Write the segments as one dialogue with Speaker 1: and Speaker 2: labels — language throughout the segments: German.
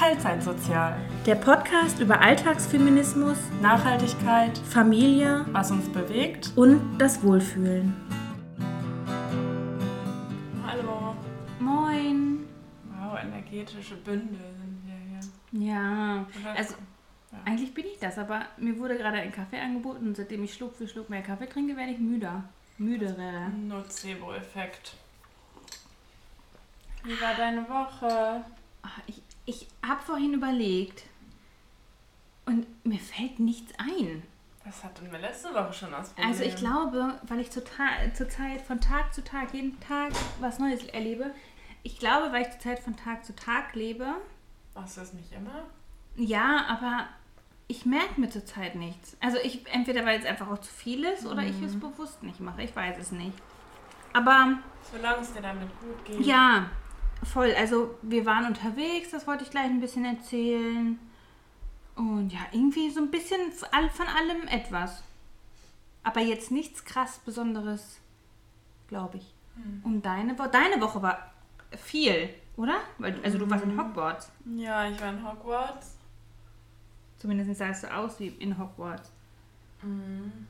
Speaker 1: Teilzeitsozial.
Speaker 2: Der Podcast über Alltagsfeminismus,
Speaker 1: Nachhaltigkeit,
Speaker 2: Familie
Speaker 1: was uns bewegt.
Speaker 2: und das Wohlfühlen.
Speaker 1: Hallo.
Speaker 2: Moin.
Speaker 1: Wow, energetische Bündel sind wir hier.
Speaker 2: Ja, also
Speaker 1: Ja.
Speaker 2: eigentlich bin ich das, aber mir wurde gerade ein Kaffee angeboten und seitdem ich Schluck für Schluck mehr Kaffee trinke, werde ich müder. Müderer.
Speaker 1: Nocebo-Effekt. Wie war deine Woche?
Speaker 2: Ach, Ich, ich habe vorhin überlegt und mir fällt nichts ein.
Speaker 1: Was hatten wir letzte Woche schon ausprobiert?
Speaker 2: Also ich glaube, weil ich zurzeit von Tag zu Tag, jeden Tag was Neues erlebe, ich glaube, weil ich zurzeit von Tag zu Tag lebe,
Speaker 1: Machst du das nicht immer?
Speaker 2: ja, aber ich merke mir zurzeit nichts. Also ich entweder weil es einfach auch zu viel ist oder ich
Speaker 1: Mhm.
Speaker 2: es bewusst nicht mache, ich weiß es nicht. Aber
Speaker 1: Solange es dir damit gut geht.
Speaker 2: ja, voll. Also wir waren unterwegs, das wollte ich gleich ein bisschen erzählen. Und ja, irgendwie so ein bisschen von allem etwas. Aber jetzt nichts krass Besonderes, glaube ich.
Speaker 1: Hm.
Speaker 2: Und deine Woche, deine Woche war viel, oder? Weil, also du warst in
Speaker 1: Mhm.
Speaker 2: Hogwarts.
Speaker 1: Ja, ich war in Hogwarts.
Speaker 2: Zumindest sahst du aus wie in Hogwarts.
Speaker 1: Mhm.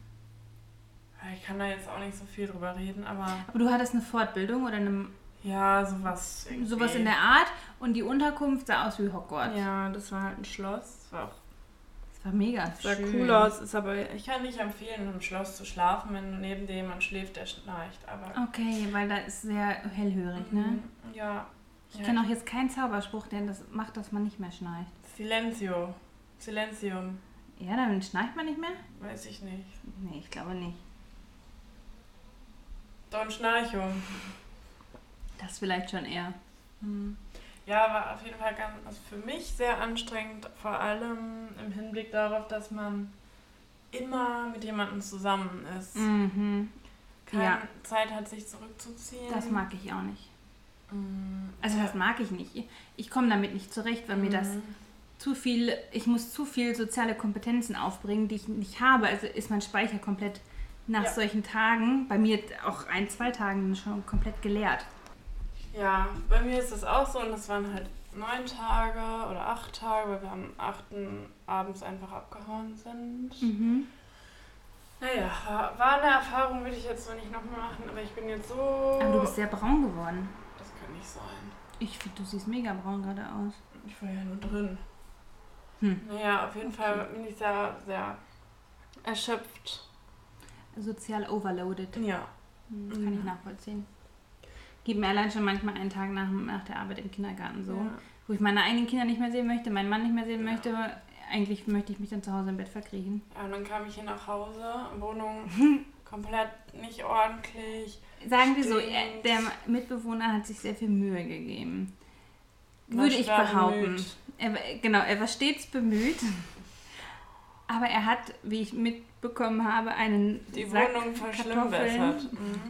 Speaker 1: Ich kann da jetzt auch nicht so viel drüber reden, aber
Speaker 2: Aber du hattest eine Fortbildung oder eine,
Speaker 1: ja, sowas. irgendwie.
Speaker 2: sowas in der Art und die Unterkunft sah aus wie Hogwarts.
Speaker 1: Ja, das war halt ein Schloss. Das war auch
Speaker 2: Das war mega
Speaker 1: sah
Speaker 2: schön.
Speaker 1: cool aus. Ist aber ich kann nicht empfehlen, im Schloss zu schlafen, wenn neben dem jemand schläft, der schnarcht. Aber
Speaker 2: Okay, weil da ist sehr hellhörig, ne?
Speaker 1: Mhm, ja.
Speaker 2: Ich
Speaker 1: ja.
Speaker 2: kenne auch jetzt keinen Zauberspruch, der das macht, dass man nicht mehr schnarcht.
Speaker 1: Silencio. Silenzium.
Speaker 2: Ja, dann schnarcht man nicht mehr?
Speaker 1: Weiß ich nicht.
Speaker 2: Nee, ich glaube nicht.
Speaker 1: Don Schnarchum.
Speaker 2: Das vielleicht schon eher.
Speaker 1: Mhm. Ja, war auf jeden Fall ganz, also für mich sehr anstrengend, vor allem im Hinblick darauf, dass man immer mit jemandem zusammen ist.
Speaker 2: Mhm.
Speaker 1: Keine
Speaker 2: Ja.
Speaker 1: Zeit hat, sich zurückzuziehen.
Speaker 2: Das mag ich auch nicht.
Speaker 1: Mhm.
Speaker 2: Also das mag ich nicht. Ich- komme damit nicht zurecht, weil mir das
Speaker 1: Mhm.
Speaker 2: zu viel, ich muss zu viel soziale Kompetenzen aufbringen, die ich nicht habe. Also ist mein Speicher komplett nach
Speaker 1: Ja.
Speaker 2: solchen Tagen, bei mir auch ein, zwei Tagen schon komplett geleert.
Speaker 1: Ja, bei mir ist es auch so und das waren halt neun Tage oder acht Tage, weil wir am achten abends einfach abgehauen sind.
Speaker 2: Mhm.
Speaker 1: Naja, war, war eine Erfahrung, würde ich jetzt so nicht nochmal machen, aber ich bin jetzt so.
Speaker 2: Aber du bist sehr braun geworden.
Speaker 1: Das kann nicht sein.
Speaker 2: Ich finde, du siehst mega braun gerade aus.
Speaker 1: Ich war ja nur drin.
Speaker 2: Hm.
Speaker 1: Naja, auf jeden Fall bin ich sehr, sehr erschöpft.
Speaker 2: Sozial overloaded.
Speaker 1: Ja.
Speaker 2: Hm, Das kann ich
Speaker 1: Mhm.
Speaker 2: nachvollziehen. Gib mir allein schon manchmal einen Tag nach, nach der Arbeit im Kindergarten so,
Speaker 1: Ja.
Speaker 2: wo ich meine eigenen Kinder nicht mehr sehen möchte, meinen Mann nicht mehr sehen möchte. Eigentlich möchte ich mich dann zu Hause im Bett verkriechen.
Speaker 1: ja, und dann kam ich hier nach Hause, Wohnung komplett nicht ordentlich.
Speaker 2: Sagen wir so, er, der Mitbewohner hat sich sehr viel Mühe gegeben. Würde ich behaupten. Er, genau, er war stets bemüht. Aber er hat, wie ich mitbekommen habe, einen
Speaker 1: Die
Speaker 2: Sack
Speaker 1: Wohnung
Speaker 2: Kartoffeln
Speaker 1: verschlimmbessert. Mhm.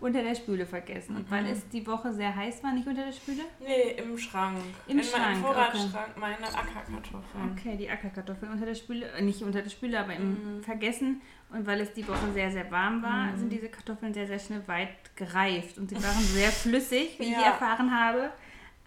Speaker 2: unter der Spüle vergessen. Und weil
Speaker 1: Mhm.
Speaker 2: es die Woche sehr heiß war, nicht unter der Spüle?
Speaker 1: Nee, im Schrank.
Speaker 2: Im
Speaker 1: In
Speaker 2: Schrank,
Speaker 1: meinem Vorratsschrank meine Ackerkartoffeln.
Speaker 2: Okay, die Ackerkartoffeln unter der Spüle, äh, nicht unter der Spüle, aber im
Speaker 1: Mhm.
Speaker 2: Vergessen. Und weil es die Woche sehr, sehr warm war,
Speaker 1: Mhm.
Speaker 2: sind diese Kartoffeln sehr, sehr schnell weit gereift. Und sie waren sehr flüssig, wie ich
Speaker 1: Ja.
Speaker 2: erfahren habe.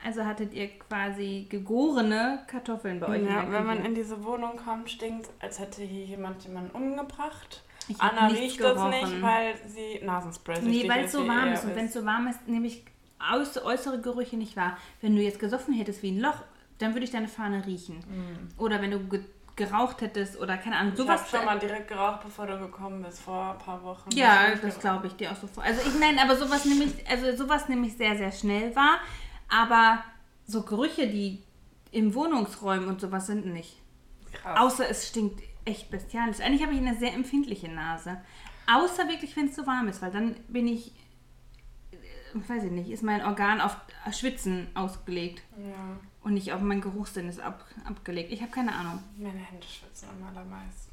Speaker 2: Also hattet ihr quasi gegorene Kartoffeln bei euch
Speaker 1: Ja, wenn man in diese Wohnung kommt, stinkt als hätte hier jemand jemanden umgebracht.
Speaker 2: Ich
Speaker 1: Anna riecht das
Speaker 2: gerochen.
Speaker 1: nicht, weil sie Nasenspray
Speaker 2: Nee, weil es so warm ist. Und wenn es so warm ist, nehme ich aus, äußere Gerüche nicht wahr. Wenn du jetzt gesoffen hättest wie ein Loch, dann würde ich deine Fahne riechen.
Speaker 1: Mhm.
Speaker 2: Oder wenn du ge geraucht hättest oder keine Ahnung,
Speaker 1: Ich
Speaker 2: sowas.
Speaker 1: habe schon mal direkt geraucht, bevor du gekommen bist, vor ein paar Wochen.
Speaker 2: Ja, das
Speaker 1: nicht
Speaker 2: glaube ich dir auch so vor. Also ich nein, aber sowas nehme ich, also sowas nehme ich sehr, sehr schnell wahr. Aber so Gerüche, die im Wohnungsräumen und sowas sind nicht.
Speaker 1: Krass.
Speaker 2: Außer es stinkt echt bestialisch. Eigentlich habe ich eine sehr empfindliche Nase. Außer wirklich, wenn es so warm ist, weil dann bin ich, äh, weiß ich nicht, ist mein Organ auf Schwitzen ausgelegt
Speaker 1: Ja,
Speaker 2: und nicht auf mein Geruchssinn ist ab, abgelegt. Ich habe keine Ahnung.
Speaker 1: meine Hände schwitzen am allermeisten.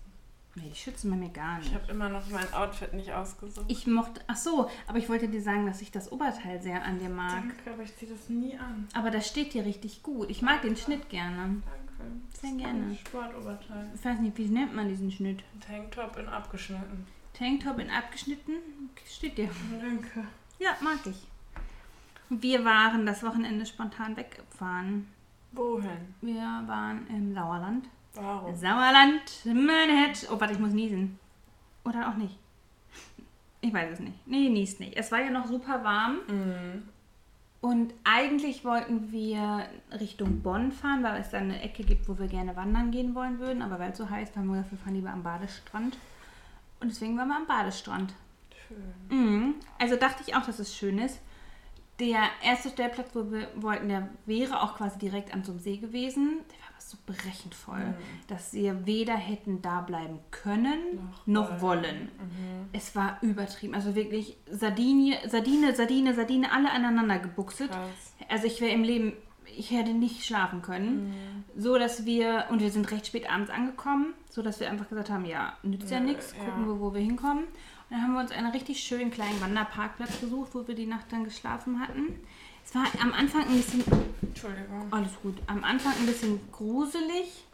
Speaker 2: Nee, die schützen bei mir gar nicht.
Speaker 1: Ich habe immer noch mein Outfit nicht ausgesucht.
Speaker 2: Ich mochte, ach so, aber ich wollte dir sagen, dass ich das Oberteil sehr an dir mag.
Speaker 1: Danke, aber ich ziehe das nie an.
Speaker 2: Aber das steht dir richtig gut. Ich mag den Schnitt gerne.
Speaker 1: Danke. Das
Speaker 2: Sehr
Speaker 1: ist
Speaker 2: gerne.
Speaker 1: Sportoberteil.
Speaker 2: Ich weiß nicht, wie nennt man diesen Schnitt?
Speaker 1: Tanktop in abgeschnitten.
Speaker 2: Tanktop in abgeschnitten? Steht dir.
Speaker 1: Danke.
Speaker 2: Ja, mag ich. Wir waren das Wochenende spontan weggefahren.
Speaker 1: Wohin?
Speaker 2: Wir waren im Sauerland.
Speaker 1: Warum?
Speaker 2: Sauerland, Manhattan. Oh, warte, ich muss niesen. Oder auch nicht. Ich weiß es nicht. Nee, niest nicht. Es war ja noch super warm.
Speaker 1: Mhm.
Speaker 2: Und eigentlich wollten wir Richtung Bonn fahren, weil es da eine Ecke gibt, wo wir gerne wandern gehen wollen würden. Aber weil es so heiß war, haben wir gesagt, wir fahren lieber am Badestrand. Und deswegen waren wir am Badestrand.
Speaker 1: Schön.
Speaker 2: Mhm. Also dachte ich auch, dass es schön ist. Der erste Stellplatz, wo wir wollten, der wäre auch quasi direkt an so einem See gewesen. Der war so brechend voll,
Speaker 1: Mhm.
Speaker 2: dass wir weder hätten da bleiben können noch,
Speaker 1: Noch
Speaker 2: wollen.
Speaker 1: Mhm.
Speaker 2: Es war übertrieben. Also wirklich Sardine, Sardine, Sardine, Sardine, alle aneinander gebuchset.
Speaker 1: Krass.
Speaker 2: Also ich wäre im Leben, ich hätte nicht schlafen können. So dass wir, und wir sind recht spät abends angekommen, so dass wir einfach gesagt haben, ja, nützt ja,
Speaker 1: Ja,
Speaker 2: nichts,
Speaker 1: ja.
Speaker 2: gucken wir, wo wir hinkommen. Und dann haben wir uns einen richtig schönen kleinen Wanderparkplatz gesucht, wo wir die Nacht dann geschlafen hatten. Es war am Anfang ein bisschen,
Speaker 1: Entschuldigung.
Speaker 2: alles gut, am Anfang ein bisschen gruselig,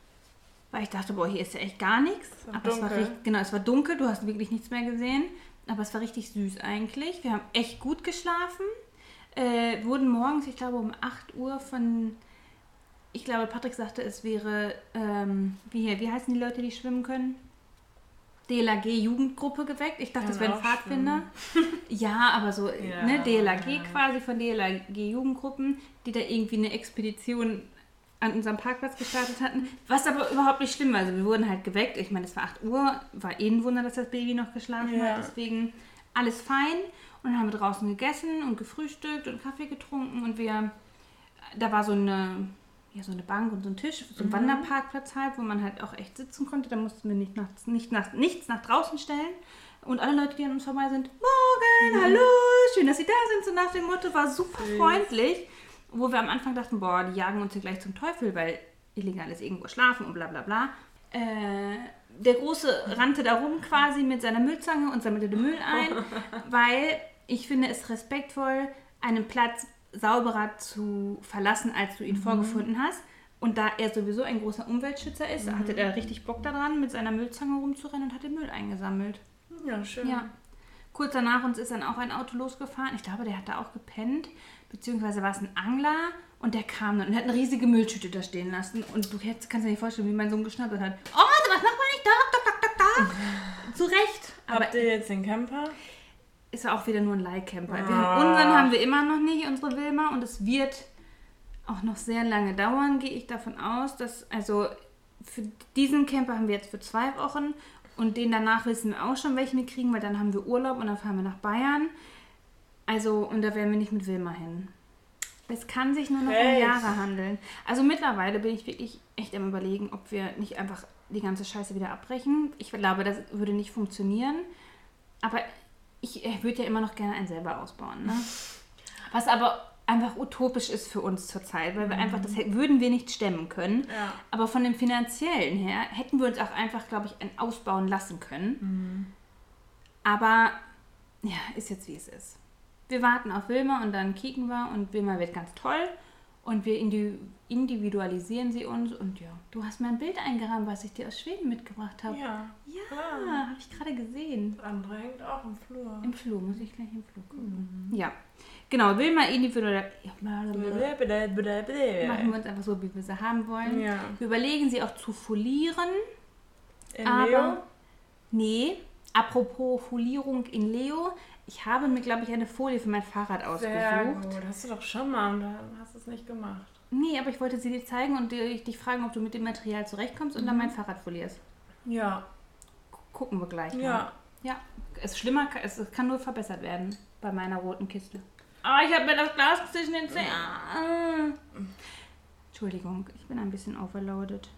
Speaker 2: weil ich dachte, boah, hier ist ja echt gar nichts.
Speaker 1: war
Speaker 2: Aber es war
Speaker 1: dunkel.
Speaker 2: richtig, genau, es war dunkel, du hast wirklich nichts mehr gesehen. Aber es war richtig süß eigentlich. Wir haben echt gut geschlafen. Äh, wurden morgens, ich glaube um 8 Uhr von, ich glaube, Patrick sagte, es wäre, ähm, wie, wie heißen die Leute, die schwimmen können? DLAG Jugendgruppe geweckt. Ich dachte, das
Speaker 1: Können
Speaker 2: wären Pfadfinder. Ja, aber so,
Speaker 1: Ja,
Speaker 2: ne, DLAG
Speaker 1: ja.
Speaker 2: quasi von DLAG Jugendgruppen, die da irgendwie eine Expedition an unserem Parkplatz gestartet hatten. Was aber überhaupt nicht schlimm war. Also wir wurden halt geweckt. Ich meine, es war 8 Uhr. War eh ein Wunder, dass das Baby noch geschlafen
Speaker 1: Ja.
Speaker 2: hat. Deswegen alles fein. Und dann haben wir draußen gegessen und gefrühstückt und Kaffee getrunken. Und wir, da war so eine, ja, so eine Bank und so ein Tisch, so ein Wanderparkplatz halt, wo man halt auch echt sitzen konnte. Da mussten wir nicht nach, nicht nach, nichts nach draußen stellen. Und alle Leute, die an uns vorbei sind, morgen, hallo, schön, dass Sie da sind, so nach dem Motto, war super
Speaker 1: Süß.
Speaker 2: freundlich. Wo wir am Anfang dachten, boah, die jagen uns hier gleich zum Teufel, weil illegal ist irgendwo schlafen und bla bla bla. Äh, der Große rannte da rum quasi mit seiner Müllzange und sammelte den Müll ein, weil ich finde es respektvoll, einen Platz sauberer zu verlassen, als du ihn vorgefunden hast. Und da er sowieso ein großer Umweltschützer ist, hatte er richtig Bock daran, mit seiner Müllzange rumzurennen und hat den Müll eingesammelt.
Speaker 1: Ja, schön.
Speaker 2: Ja. Kurz danach uns ist dann auch ein Auto losgefahren. Ich glaube, der hat da auch gepennt. Beziehungsweise war es ein Angler und der kam dann und hat eine riesige Mülltüte da stehen lassen. Und du kannst dir nicht vorstellen, wie mein Sohn geschnattert hat. Oh, was macht man nicht? Da. Zu Recht. Aber
Speaker 1: Habt ihr jetzt den Camper?
Speaker 2: Ist ja auch wieder nur ein Leihcamper. Wir
Speaker 1: Ah.
Speaker 2: haben, unseren haben wir immer noch nicht, unsere Wilma. Und es wird auch noch sehr lange dauern, gehe ich davon aus. Dass, also für diesen Camper haben wir jetzt für zwei Wochen. Und den danach wissen wir auch schon, welchen wir kriegen, weil dann haben wir Urlaub und dann fahren wir nach Bayern. Also, und da werden wir nicht mit Wilma hin. Es kann sich nur noch um
Speaker 1: Echt?
Speaker 2: Jahre handeln. Also mittlerweile bin ich wirklich echt am überlegen, ob wir nicht einfach die ganze Scheiße wieder abbrechen. Ich glaube, das würde nicht funktionieren. Aber ich äh, würde ja immer noch gerne einen selber ausbauen. Ne? Was aber einfach utopisch ist für uns zurzeit, weil wir einfach, das würden wir nicht stemmen können.
Speaker 1: Ja.
Speaker 2: Aber von dem finanziellen her hätten wir uns auch einfach, glaube ich, ein ausbauen lassen können. Aber ja, ist jetzt wie es ist. Wir warten auf Wilma und dann kicken wir und Wilma wird ganz toll und wir indi- individualisieren sie uns und ja, du hast mein Bild eingerahmt, was ich dir aus Schweden mitgebracht habe.
Speaker 1: Ja.
Speaker 2: Ja,
Speaker 1: Ah.
Speaker 2: habe ich gerade gesehen.
Speaker 1: Das andere hängt auch im Flur.
Speaker 2: Im Flur, muss ich gleich im Flur gucken. Ja, genau, Wilma individual machen wir uns einfach so, wie wir sie haben wollen.
Speaker 1: Ja.
Speaker 2: Wir überlegen sie auch zu folieren.
Speaker 1: In
Speaker 2: Aber-
Speaker 1: Leo?
Speaker 2: Nee, apropos Folierung in Leo. Ich habe mir, glaube ich, eine Folie für mein Fahrrad
Speaker 1: Sehr
Speaker 2: ausgesucht.
Speaker 1: gut. Hast du doch schon mal und da hast du es nicht gemacht.
Speaker 2: Nee, aber ich wollte sie dir zeigen und dich fragen, ob du mit dem Material zurechtkommst und dann mein Fahrrad folierst.
Speaker 1: Ja.
Speaker 2: Gucken wir gleich. Mal.
Speaker 1: Ja.
Speaker 2: Ja, es ist schlimmer, es kann nur verbessert werden bei meiner roten Kiste. Ah, ich habe mir das Glas zwischen den Zähnen. Ah. Entschuldigung, ich bin ein bisschen overloaded.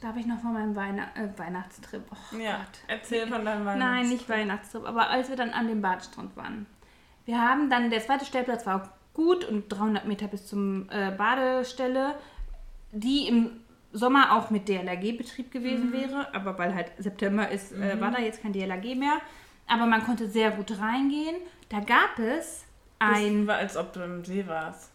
Speaker 2: Darf ich noch von meinem Weihn äh, Weihnachtstrip? Oh
Speaker 1: Ja.
Speaker 2: Gott.
Speaker 1: Erzähl von deinem Weihnachts
Speaker 2: Nein, nicht Weihnachtstrip, aber als wir dann an dem Badestrand waren. Wir haben dann, der zweite Stellplatz war gut und 300 Meter bis zum äh, Badestelle, die im Sommer auch mit DLRG-Betrieb gewesen
Speaker 1: Mhm.
Speaker 2: wäre, aber weil halt September ist, äh, war da jetzt kein DLRG mehr. Aber man konnte sehr gut reingehen. Da gab es ein
Speaker 1: Das war, als ob du im See warst.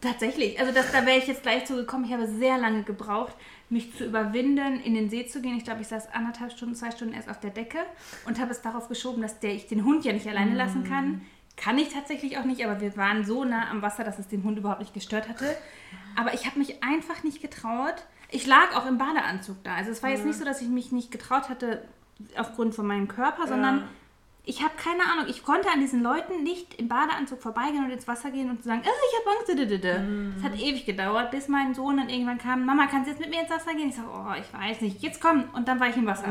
Speaker 2: Tatsächlich, also das, da wäre ich jetzt gleich zu gekommen. Ich habe sehr lange gebraucht, mich zu überwinden, in den See zu gehen. Ich glaube, ich saß anderthalb Stunden, zwei Stunden erst auf der Decke und habe es darauf geschoben, dass der, ich den Hund ja nicht alleine lassen kann. Kann ich tatsächlich auch nicht, aber wir waren so nah am Wasser, dass es den Hund überhaupt nicht gestört hatte. Aber ich habe mich einfach nicht getraut. Ich lag auch im Badeanzug da. Also es war jetzt nicht so, dass ich mich nicht getraut hatte aufgrund von meinem Körper, sondern
Speaker 1: Ja.
Speaker 2: Ich habe keine Ahnung. Ich konnte an diesen Leuten nicht im Badeanzug vorbeigehen und ins Wasser gehen und sagen, oh, ich habe Angst. dididide. Es hat ewig gedauert, bis mein Sohn dann irgendwann kam, Mama, kannst du jetzt mit mir ins Wasser gehen? Ich sage, oh, ich weiß nicht, jetzt komm. Und dann war ich im Wasser.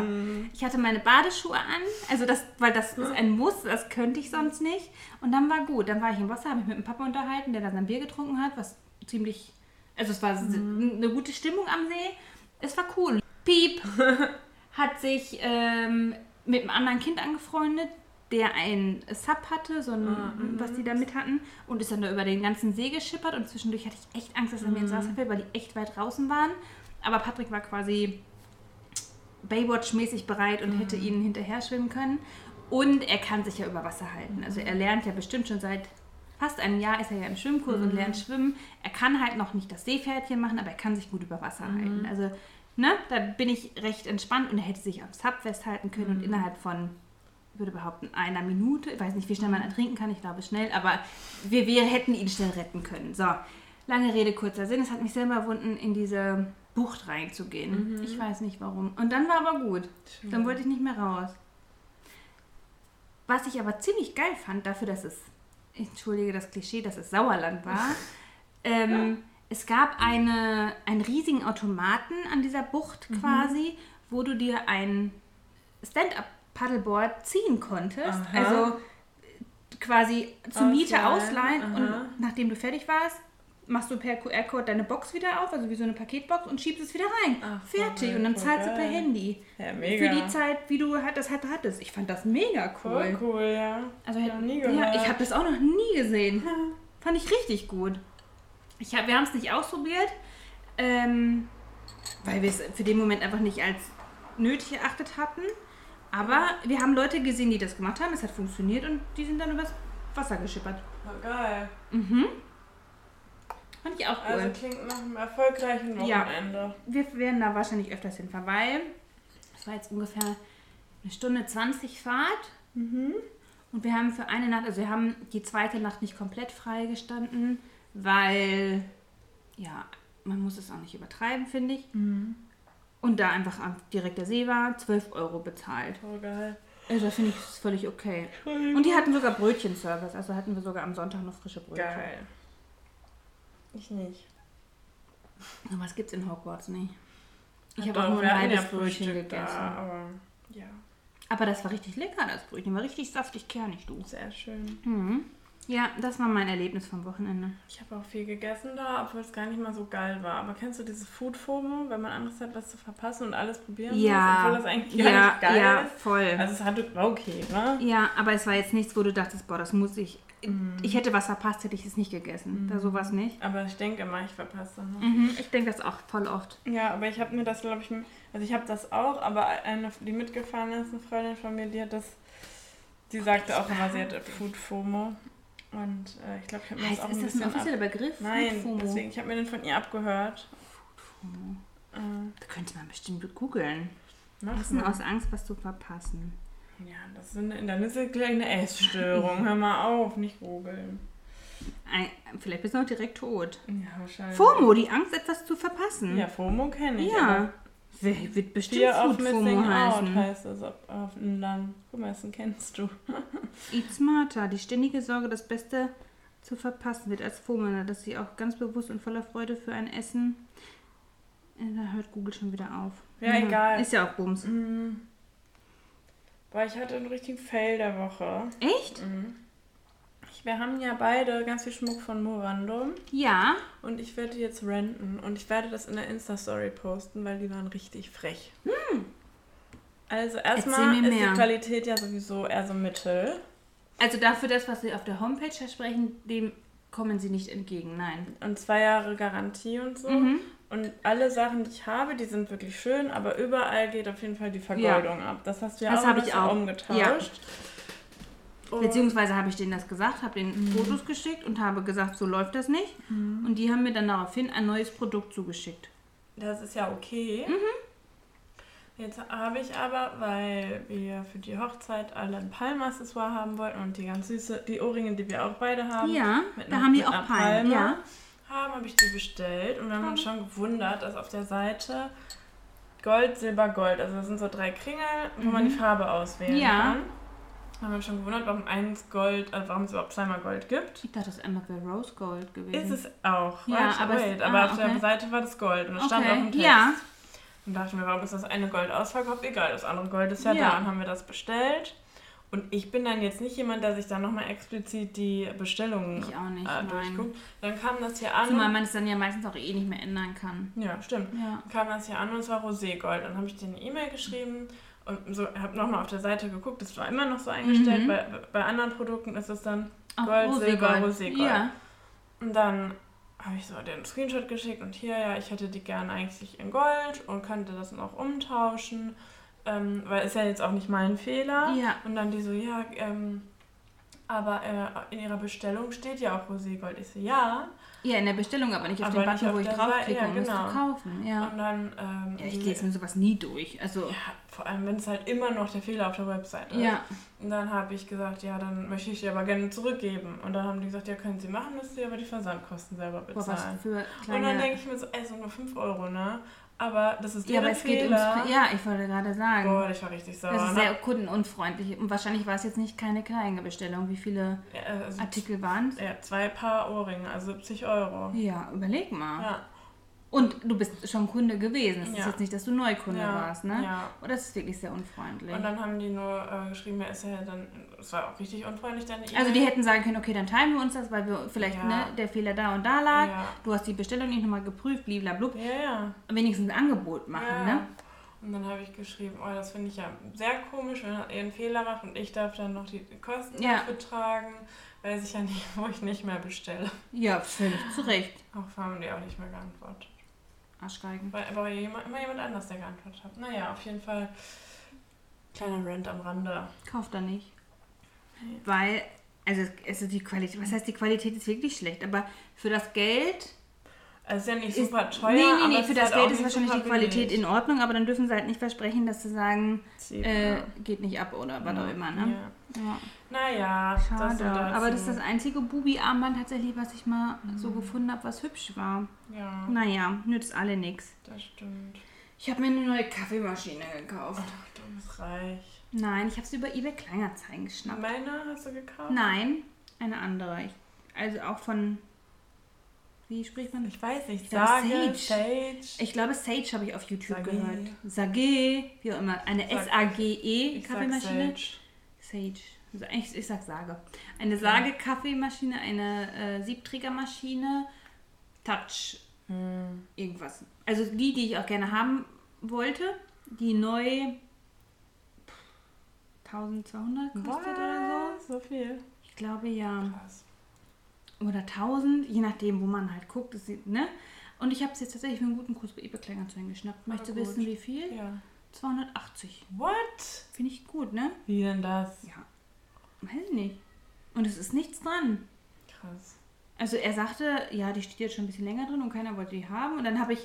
Speaker 2: Ich hatte meine Badeschuhe an, also das, weil das ist ein Muss, das könnte ich sonst nicht. Und dann war gut. Dann war ich im Wasser, habe mich mit dem Papa unterhalten, der da sein Bier getrunken hat, was ziemlich, also es war eine gute Stimmung am See. Es war cool. Piep hat sich ähm, mit einem anderen Kind angefreundet, der ein Sub hatte, so ein, was die da mit hatten, und ist dann da über den ganzen See geschippert und zwischendurch hatte ich echt Angst, dass er mir ins Wasser fällt, weil die echt weit draußen waren. Aber Patrick war quasi Baywatch-mäßig bereit und hätte ihnen hinterher schwimmen können. Und er kann sich ja über Wasser halten. Also er lernt ja bestimmt schon seit fast einem Jahr ist er ja im Schwimmkurs und lernt schwimmen. Er kann halt noch nicht das Seepferdchen machen, aber er kann sich gut über Wasser halten. Also, ne, da bin ich recht entspannt und er hätte sich am Sub festhalten können und innerhalb von, würde behaupten, einer Minute, ich weiß nicht, wie schnell man ertrinken kann, ich glaube schnell, aber wir, wir hätten ihn schnell retten können. So, lange Rede, kurzer Sinn. Es hat mich selber erwunden, in diese Bucht reinzugehen. Ich weiß nicht warum. Und dann war aber gut. Dann wollte ich nicht mehr raus. Was ich aber ziemlich geil fand, dafür, dass es, entschuldige das Klischee, dass es Sauerland war, ähm, es gab eine, einen riesigen Automaten an dieser Bucht quasi, wo du dir ein Stand-up-Paddleboard ziehen konntest.
Speaker 1: Aha.
Speaker 2: Also quasi zur Miete
Speaker 1: Ausleihen,
Speaker 2: ausleihen
Speaker 1: aha.
Speaker 2: und nachdem du fertig warst, machst du per QR-Code deine Box wieder auf, also wie so eine Paketbox und schiebst es wieder rein.
Speaker 1: Ach,
Speaker 2: Fertig.
Speaker 1: voll,
Speaker 2: Und dann zahlst du per. Handy.
Speaker 1: Ja, mega.
Speaker 2: Für die Zeit, wie du halt das halt hattest. Ich fand das mega cool.
Speaker 1: Voll cool, ja.
Speaker 2: Also
Speaker 1: Ich nie
Speaker 2: ja, ich habe das auch noch nie gesehen. Fand ich richtig gut. Ich hab, wir haben es nicht ausprobiert, ähm, weil wir es für den Moment einfach nicht als nötig erachtet hatten. Aber wir haben Leute gesehen, die das gemacht haben. Es hat funktioniert und die sind dann übers Wasser geschippert.
Speaker 1: Voll geil.
Speaker 2: Fand ich auch cool.
Speaker 1: Also klingt nach einem erfolgreichen
Speaker 2: Ja.
Speaker 1: Wochenende.
Speaker 2: wir werden da wahrscheinlich öfters hinfahren, weil es war jetzt ungefähr eine Stunde 20 Fahrt. Und wir haben für eine Nacht, also wir haben die zweite Nacht nicht komplett freigestanden, weil, ja, man muss es auch nicht übertreiben, finde ich. Und da einfach direkt der See war, 12 Euro bezahlt.
Speaker 1: Voll geil.
Speaker 2: Also das finde ich völlig okay. Und die hatten sogar Brötchenservice, also hatten wir sogar am Sonntag noch frische Brötchen.
Speaker 1: Geil. Ich nicht.
Speaker 2: Aber was gibt's in Hogwarts nicht? Ich habe auch nur ein halbes Brötchen
Speaker 1: Frühstück
Speaker 2: gegessen.
Speaker 1: Da, aber ja,
Speaker 2: Aber das war richtig lecker, das Brötchen. War richtig saftig kernig, du.
Speaker 1: sehr schön.
Speaker 2: Mhm. Ja, das war mein Erlebnis vom Wochenende.
Speaker 1: Ich habe auch viel gegessen da, obwohl es gar nicht mal so geil war. Aber kennst du dieses Food FOMO, wenn man Angst hat, was zu verpassen und alles probieren muss,
Speaker 2: Ja,
Speaker 1: obwohl das eigentlich gar
Speaker 2: ja,
Speaker 1: nicht geil
Speaker 2: ja,
Speaker 1: ist?
Speaker 2: voll.
Speaker 1: Also es hat, war okay, ne?
Speaker 2: ja, aber es war jetzt nichts, wo du dachtest, boah, das muss ich.
Speaker 1: Mhm.
Speaker 2: Ich hätte was verpasst, hätte ich es nicht gegessen. Da sowas nicht.
Speaker 1: Aber ich denke immer, ich verpasse noch.
Speaker 2: Mhm, ich denke das auch voll oft.
Speaker 1: Ja, aber ich habe mir das, glaube ich, also ich habe das auch, aber eine, die mitgefahren ist, eine Freundin von mir, die hat das, die sagte auch immer, sie hatte Food FOMO. Und äh, ich glaube, ich habe mir das
Speaker 2: Heißt,
Speaker 1: auch
Speaker 2: ist
Speaker 1: ein
Speaker 2: das ein
Speaker 1: bisschen
Speaker 2: offizieller Begriff?
Speaker 1: Nein,
Speaker 2: Food FOMO?
Speaker 1: deswegen, ich habe mir den von ihr abgehört.
Speaker 2: FOMO.
Speaker 1: Äh,
Speaker 2: Da könnte man bestimmt googeln.
Speaker 1: mach
Speaker 2: Essen
Speaker 1: mal.
Speaker 2: aus Angst, was zu verpassen.
Speaker 1: Ja, das ist eine, dann ist es gleich eine Essstörung. Hör mal auf, nicht googeln.
Speaker 2: Ein, vielleicht bist du noch direkt tot.
Speaker 1: Ja, wahrscheinlich.
Speaker 2: FOMO, die Angst, etwas zu verpassen.
Speaker 1: Ja, FOMO kenne ich.
Speaker 2: Ja. Wird bestimmt
Speaker 1: Fear of
Speaker 2: Food
Speaker 1: Missing
Speaker 2: FOMO
Speaker 1: Out
Speaker 2: heißen.
Speaker 1: heißt es auf, auf Lang. Guck mal, das kennst du.
Speaker 2: Eat smarter. Die ständige Sorge, das Beste zu verpassen, wird als FOMO, dass sie auch ganz bewusst und voller Freude für ein Essen. Äh, Da hört Google schon wieder auf.
Speaker 1: Ja, egal.
Speaker 2: Ist ja auch Bums.
Speaker 1: Mhm. Boah, ich hatte einen richtigen Fail der Woche.
Speaker 2: Echt?
Speaker 1: Ich, wir haben ja beide ganz viel Schmuck von Morandum
Speaker 2: Ja.
Speaker 1: und ich werde jetzt renten und ich werde das in der Insta-Story posten, weil die waren richtig frech. Also erstmal ist
Speaker 2: mehr.
Speaker 1: die Qualität ja sowieso eher so mittel.
Speaker 2: Also dafür das, was sie auf der Homepage versprechen, dem kommen sie nicht entgegen. Nein.
Speaker 1: Und zwei Jahre Garantie und so.
Speaker 2: Mhm.
Speaker 1: Und alle Sachen, die ich habe, die sind wirklich schön, aber überall geht auf jeden Fall die Vergoldung ab. Das hast du ja
Speaker 2: Das
Speaker 1: auch,
Speaker 2: ich auch.
Speaker 1: umgetauscht. Und-
Speaker 2: Beziehungsweise habe ich denen das gesagt, habe denen Fotos geschickt und habe gesagt, so läuft das nicht. Und die haben mir dann daraufhin ein neues Produkt zugeschickt.
Speaker 1: Das ist ja okay.
Speaker 2: Mhm.
Speaker 1: Jetzt habe ich aber, weil wir für die Hochzeit alle ein Palmaccessoire haben wollten und die ganz süße, die Ohrringe, die wir auch beide haben.
Speaker 2: Ja, da
Speaker 1: einer-
Speaker 2: haben die auch Palmen,
Speaker 1: Palme
Speaker 2: ja.
Speaker 1: Haben, habe ich die bestellt und wir haben uns schon gewundert, dass auf der Seite Gold, Silber, Gold, also das sind so drei Kringel, wo man die Farbe auswählen
Speaker 2: Mhm. Ja.
Speaker 1: kann. Da haben wir uns schon gewundert, warum eins Gold, also warum es überhaupt zweimal Gold gibt.
Speaker 2: Ich dachte, das einmal wäre Rose Gold gewesen.
Speaker 1: Ist es auch.
Speaker 2: Ja, aber es-
Speaker 1: wait,
Speaker 2: ah,
Speaker 1: aber auf
Speaker 2: okay.
Speaker 1: der Seite war das Gold und es stand
Speaker 2: Okay,
Speaker 1: auf dem Text.
Speaker 2: ja.
Speaker 1: Und dachten wir, warum ist das eine Gold ausverkauft? Egal, das andere Gold ist ja,
Speaker 2: Ja.
Speaker 1: da und haben wir das bestellt. Und ich bin dann jetzt nicht jemand, der sich dann nochmal explizit die Bestellungen
Speaker 2: Ich auch nicht,
Speaker 1: äh, durchguckt. Dann kam das hier an.
Speaker 2: Zumal man es dann ja meistens auch eh nicht mehr ändern kann.
Speaker 1: ja, stimmt.
Speaker 2: Ja.
Speaker 1: Dann kam das hier an und es war Roségold. Dann habe ich dir eine E-Mail geschrieben und so, habe nochmal auf der Seite geguckt. Das war immer noch so eingestellt.
Speaker 2: Mhm.
Speaker 1: Bei, bei anderen Produkten ist es dann Gold, Silber,
Speaker 2: Roségold.
Speaker 1: Roségold.
Speaker 2: Ja.
Speaker 1: Und dann habe ich so den Screenshot geschickt und hier, ja, ich hätte die gern eigentlich in Gold und könnte das noch umtauschen, ähm, weil ist ja jetzt auch nicht mein Fehler.
Speaker 2: Ja.
Speaker 1: Und dann die so, ja, ähm, aber äh, in ihrer Bestellung steht ja auch Roségold. Ich so, ja.
Speaker 2: Ja, in der Bestellung, aber nicht auf
Speaker 1: Aber
Speaker 2: den Button, wo ich draufklicke,
Speaker 1: ja,
Speaker 2: um es zu
Speaker 1: genau.
Speaker 2: kaufen. Ja.
Speaker 1: Und dann, ähm,
Speaker 2: ja, ich lese mir sowas nie durch. Also,
Speaker 1: ja, vor allem, wenn es halt immer noch der Fehler auf der Website ist.
Speaker 2: ja.
Speaker 1: Und dann habe ich gesagt, ja, dann möchte ich die aber gerne zurückgeben. Und dann haben die gesagt, ja, können Sie machen, müssen Sie aber die Versandkosten selber
Speaker 2: Boah, was
Speaker 1: bezahlen.
Speaker 2: für
Speaker 1: Und dann
Speaker 2: kleine...
Speaker 1: denke ich mir so, ey, sind nur 5 Euro, ne? Aber das ist
Speaker 2: Ja, aber es geht
Speaker 1: Fehler.
Speaker 2: ums... Ja, ich wollte gerade sagen.
Speaker 1: Boah, ich war richtig sauer.
Speaker 2: Das ist sehr kundenunfreundlich. Und wahrscheinlich war es jetzt nicht keine kleine Bestellung. Wie viele
Speaker 1: ja, also,
Speaker 2: Artikel waren es?
Speaker 1: ja, zwei Paar Ohrringe, also 70 Euro.
Speaker 2: Ja, überleg mal.
Speaker 1: Ja,
Speaker 2: Und du bist schon Kunde gewesen. Es ist
Speaker 1: Ja.
Speaker 2: jetzt nicht, dass du Neukunde
Speaker 1: Ja,
Speaker 2: warst, ne?
Speaker 1: ja.
Speaker 2: Und das ist wirklich sehr unfreundlich.
Speaker 1: und dann haben die nur äh, geschrieben, ja, ist ja dann, es war auch richtig unfreundlich, E-Mail.
Speaker 2: also die hätten sagen können, okay, dann teilen wir uns das, weil wir vielleicht
Speaker 1: Ja.
Speaker 2: ne, der Fehler da und da lag. Du hast die Bestellung nicht nochmal geprüft, bliblablub.
Speaker 1: Ja, ja.
Speaker 2: Wenigstens ein Angebot machen,
Speaker 1: ja.
Speaker 2: ne?
Speaker 1: Und dann habe ich geschrieben, oh, das finde ich ja sehr komisch, wenn er einen Fehler macht und ich darf dann noch die Kosten
Speaker 2: Ja.
Speaker 1: dafür tragen. Weiß ich ja nicht, wo ich nicht mehr bestelle.
Speaker 2: Ja, völlig zu Recht.
Speaker 1: Auch haben die auch nicht mehr geantwortet.
Speaker 2: Arschgeigen.
Speaker 1: Weil aber jemand, immer jemand anders, der geantwortet hat. Naja, auf jeden Fall kleiner Rant am Rande.
Speaker 2: Kauft er nicht. Weil, also, also die Qualität, was heißt, die Qualität ist wirklich schlecht, aber für das Geld
Speaker 1: Also ist ja nicht super teuer.
Speaker 2: nee, nee,
Speaker 1: aber
Speaker 2: nee,
Speaker 1: es
Speaker 2: für das
Speaker 1: halt
Speaker 2: Geld ist wahrscheinlich die Qualität
Speaker 1: billig.
Speaker 2: in Ordnung, aber dann dürfen sie halt nicht versprechen, dass sie sagen, äh,
Speaker 1: ja.
Speaker 2: geht nicht ab oder was auch immer, ne?
Speaker 1: Ja.
Speaker 2: Ja.
Speaker 1: Naja, das
Speaker 2: Schade.
Speaker 1: dazu.
Speaker 2: Aber das ist das einzige Bubi-Armband tatsächlich, was ich mal so gefunden habe, was hübsch war.
Speaker 1: Ja,
Speaker 2: Naja, nützt alle nichts.
Speaker 1: das stimmt.
Speaker 2: Ich habe mir eine neue Kaffeemaschine gekauft.
Speaker 1: Ach, du bist reich.
Speaker 2: Nein, ich habe sie über eBay Kleinanzeigen geschnappt.
Speaker 1: Meine hast du gekauft?
Speaker 2: Nein, eine andere. Ich, also auch von. Wie spricht man?
Speaker 1: Ich weiß nicht.
Speaker 2: Ich glaube,
Speaker 1: Sage,
Speaker 2: Sage.
Speaker 1: Sage.
Speaker 2: Ich glaube, Sage habe ich auf YouTube
Speaker 1: Sage.
Speaker 2: gehört. Sage, wie auch immer. Eine
Speaker 1: Sag-
Speaker 2: S-A-G-E Kaffeemaschine.
Speaker 1: Sage.
Speaker 2: Sage. Also ich, ich sag Sage. Eine Sage-Kaffeemaschine, eine äh, Siebträgermaschine, Touch,
Speaker 1: Hm.
Speaker 2: irgendwas. Also die, die ich auch gerne haben wollte, die neu 1200 kostet oder so.
Speaker 1: So viel.
Speaker 2: Ich glaube ja.
Speaker 1: Krass.
Speaker 2: Oder 1000, je nachdem, wo man halt guckt. Das, ne? Und ich habe es jetzt tatsächlich für einen guten Kurs bei eBay Kleinanzeigen geschnappt. Möchtest du wissen, wie viel?
Speaker 1: Ja.
Speaker 2: 280.
Speaker 1: What?
Speaker 2: Finde ich gut, ne?
Speaker 1: Wie denn das?
Speaker 2: Ja. Weiß nicht. Und es ist nichts dran.
Speaker 1: Krass.
Speaker 2: Also er sagte, ja, die steht jetzt schon ein bisschen länger drin und keiner wollte die haben. Und dann habe ich,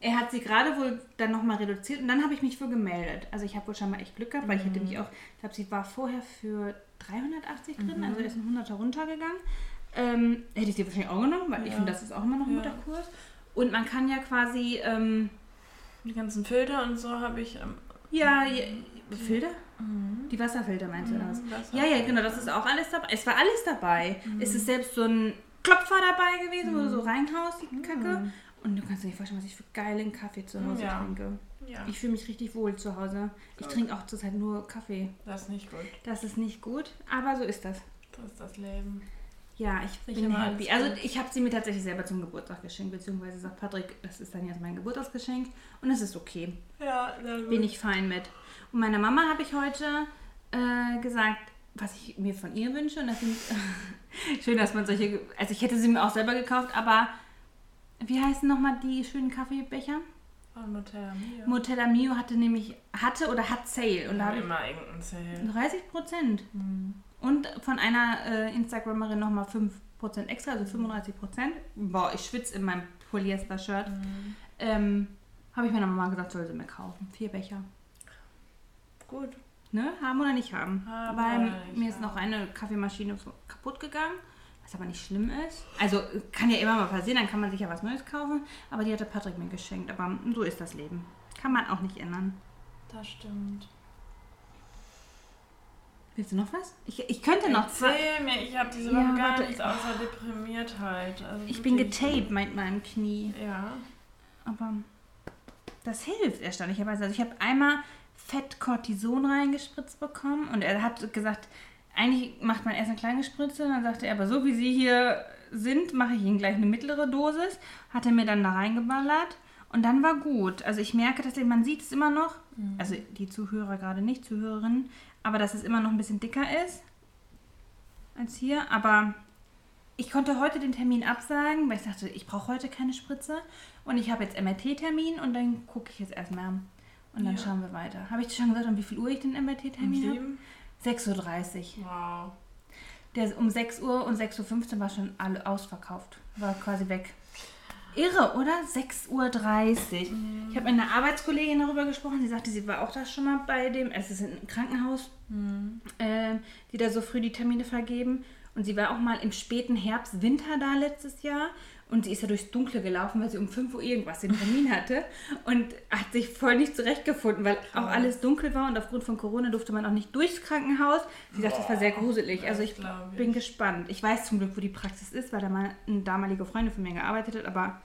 Speaker 2: er hat sie gerade wohl dann nochmal reduziert und dann habe ich mich für gemeldet. Also ich habe wohl schon mal echt Glück gehabt, weil ich hätte mich auch, ich glaube, sie war vorher für 380 drin, also ist ein 100er runtergegangen. Ähm, hätte ich sie wahrscheinlich auch genommen, weil ich
Speaker 1: Ja.
Speaker 2: finde, das ist auch immer noch ein
Speaker 1: Ja.
Speaker 2: guter Kurs. Und man kann ja quasi, ähm,
Speaker 1: Die ganzen Filter und so habe ich. Ähm,
Speaker 2: ja, ja Filter? Die Wasserfilter meinst du?
Speaker 1: Mhm, Wasser-
Speaker 2: Ja, ja, genau, das ist auch alles dabei. Es war alles dabei. Es ist selbst so ein Klopfer dabei gewesen, wo du so reinhaust, die Kacke. Und du kannst dir nicht vorstellen, was ich für geilen Kaffee zu Hause
Speaker 1: Ja.
Speaker 2: trinke.
Speaker 1: Ja,
Speaker 2: Ich fühle mich richtig wohl zu Hause. Ich trinke auch zurzeit nur Kaffee.
Speaker 1: das ist nicht gut.
Speaker 2: Das ist nicht gut, aber so ist das.
Speaker 1: Das ist das Leben.
Speaker 2: Ja, ich bin
Speaker 1: immer
Speaker 2: happy.
Speaker 1: alles
Speaker 2: Also
Speaker 1: gut.
Speaker 2: ich habe sie mir tatsächlich selber zum Geburtstag geschenkt, beziehungsweise sagt Patrick, das ist dann jetzt mein Geburtstagsgeschenk und es ist okay.
Speaker 1: Ja,
Speaker 2: bin ich fein mit. Und meiner Mama habe ich heute äh, gesagt, was ich mir von ihr wünsche. Und das sind schön, dass man solche. Also ich hätte sie mir auch selber gekauft, aber wie heißen nochmal die schönen Kaffeebecher?
Speaker 1: Von Nutella Mio.
Speaker 2: Motella Mio hatte nämlich, hatte oder hat Sale. Und da habe
Speaker 1: immer irgendein Sale.
Speaker 2: 30 Prozent. Und von einer äh, Instagramerin nochmal 5 Prozent extra, also 35 Prozent. Boah, ich schwitze in meinem Polyester-Shirt. Ähm, Habe ich meiner Mama gesagt, soll sie mir kaufen. Vier Becher.
Speaker 1: Gut.
Speaker 2: Ne? Haben oder nicht haben?
Speaker 1: Haben
Speaker 2: Weil
Speaker 1: nicht
Speaker 2: mir ist
Speaker 1: haben.
Speaker 2: noch eine Kaffeemaschine kaputt gegangen, was aber nicht schlimm ist. Also kann ja immer mal passieren, dann kann man sich ja was Neues kaufen. Aber die hatte Patrick mir geschenkt. Aber so ist das Leben. Kann man auch nicht ändern.
Speaker 1: Das stimmt.
Speaker 2: Willst du noch was? Ich, ich könnte noch zwei.
Speaker 1: Mir, ich habe diese
Speaker 2: Ja,
Speaker 1: Woche gar
Speaker 2: warte.
Speaker 1: nichts außer Deprimiertheit. Also
Speaker 2: Ich bin getaped mit meinem Knie.
Speaker 1: Ja.
Speaker 2: Aber das hilft erstaunlicherweise. Also ich habe einmal Fett Cortison reingespritzt bekommen und er hat gesagt, eigentlich macht man erst eine kleine Spritze, dann sagte er, aber so wie sie hier sind, mache ich ihnen gleich eine mittlere Dosis. Hat er mir dann da reingeballert und dann war gut. Also ich merke, dass man sieht es immer noch, also die Zuhörer gerade nicht, Zuhörerinnen, aber dass es immer noch ein bisschen dicker ist als hier. Aber ich konnte heute den Termin absagen, weil ich dachte, ich brauche heute keine Spritze. Und ich habe jetzt MRT-Termin und dann gucke ich jetzt erstmal. Und dann
Speaker 1: Ja.
Speaker 2: schauen wir weiter. Habe ich dir schon gesagt, um wie viel Uhr ich den
Speaker 1: Um
Speaker 2: MRT-Termin habe?
Speaker 1: sieben?
Speaker 2: 6.30 Uhr.
Speaker 1: Wow.
Speaker 2: Der um 6 Uhr und 6.15 Uhr war schon alle ausverkauft. War quasi weg. Irre, oder? 6.30 Uhr.
Speaker 1: Mhm.
Speaker 2: Ich habe mit einer Arbeitskollegin darüber gesprochen. Sie sagte, sie war auch da schon mal bei dem, es ist ein Krankenhaus,
Speaker 1: Mhm.
Speaker 2: ähm, die da so früh die Termine vergeben. Und sie war auch mal im späten Herbst, Winter da letztes Jahr. Und sie ist ja durchs Dunkle gelaufen, weil sie um 5 Uhr irgendwas den Termin hatte. Und hat sich voll nicht zurechtgefunden, weil auch alles dunkel war. Und aufgrund von Corona durfte man auch nicht durchs Krankenhaus. Sie sagt, das war sehr gruselig. Also ich
Speaker 1: ich.
Speaker 2: bin gespannt. Ich weiß zum Glück, wo die Praxis ist, weil da mal eine damalige Freundin von mir gearbeitet hat. Aber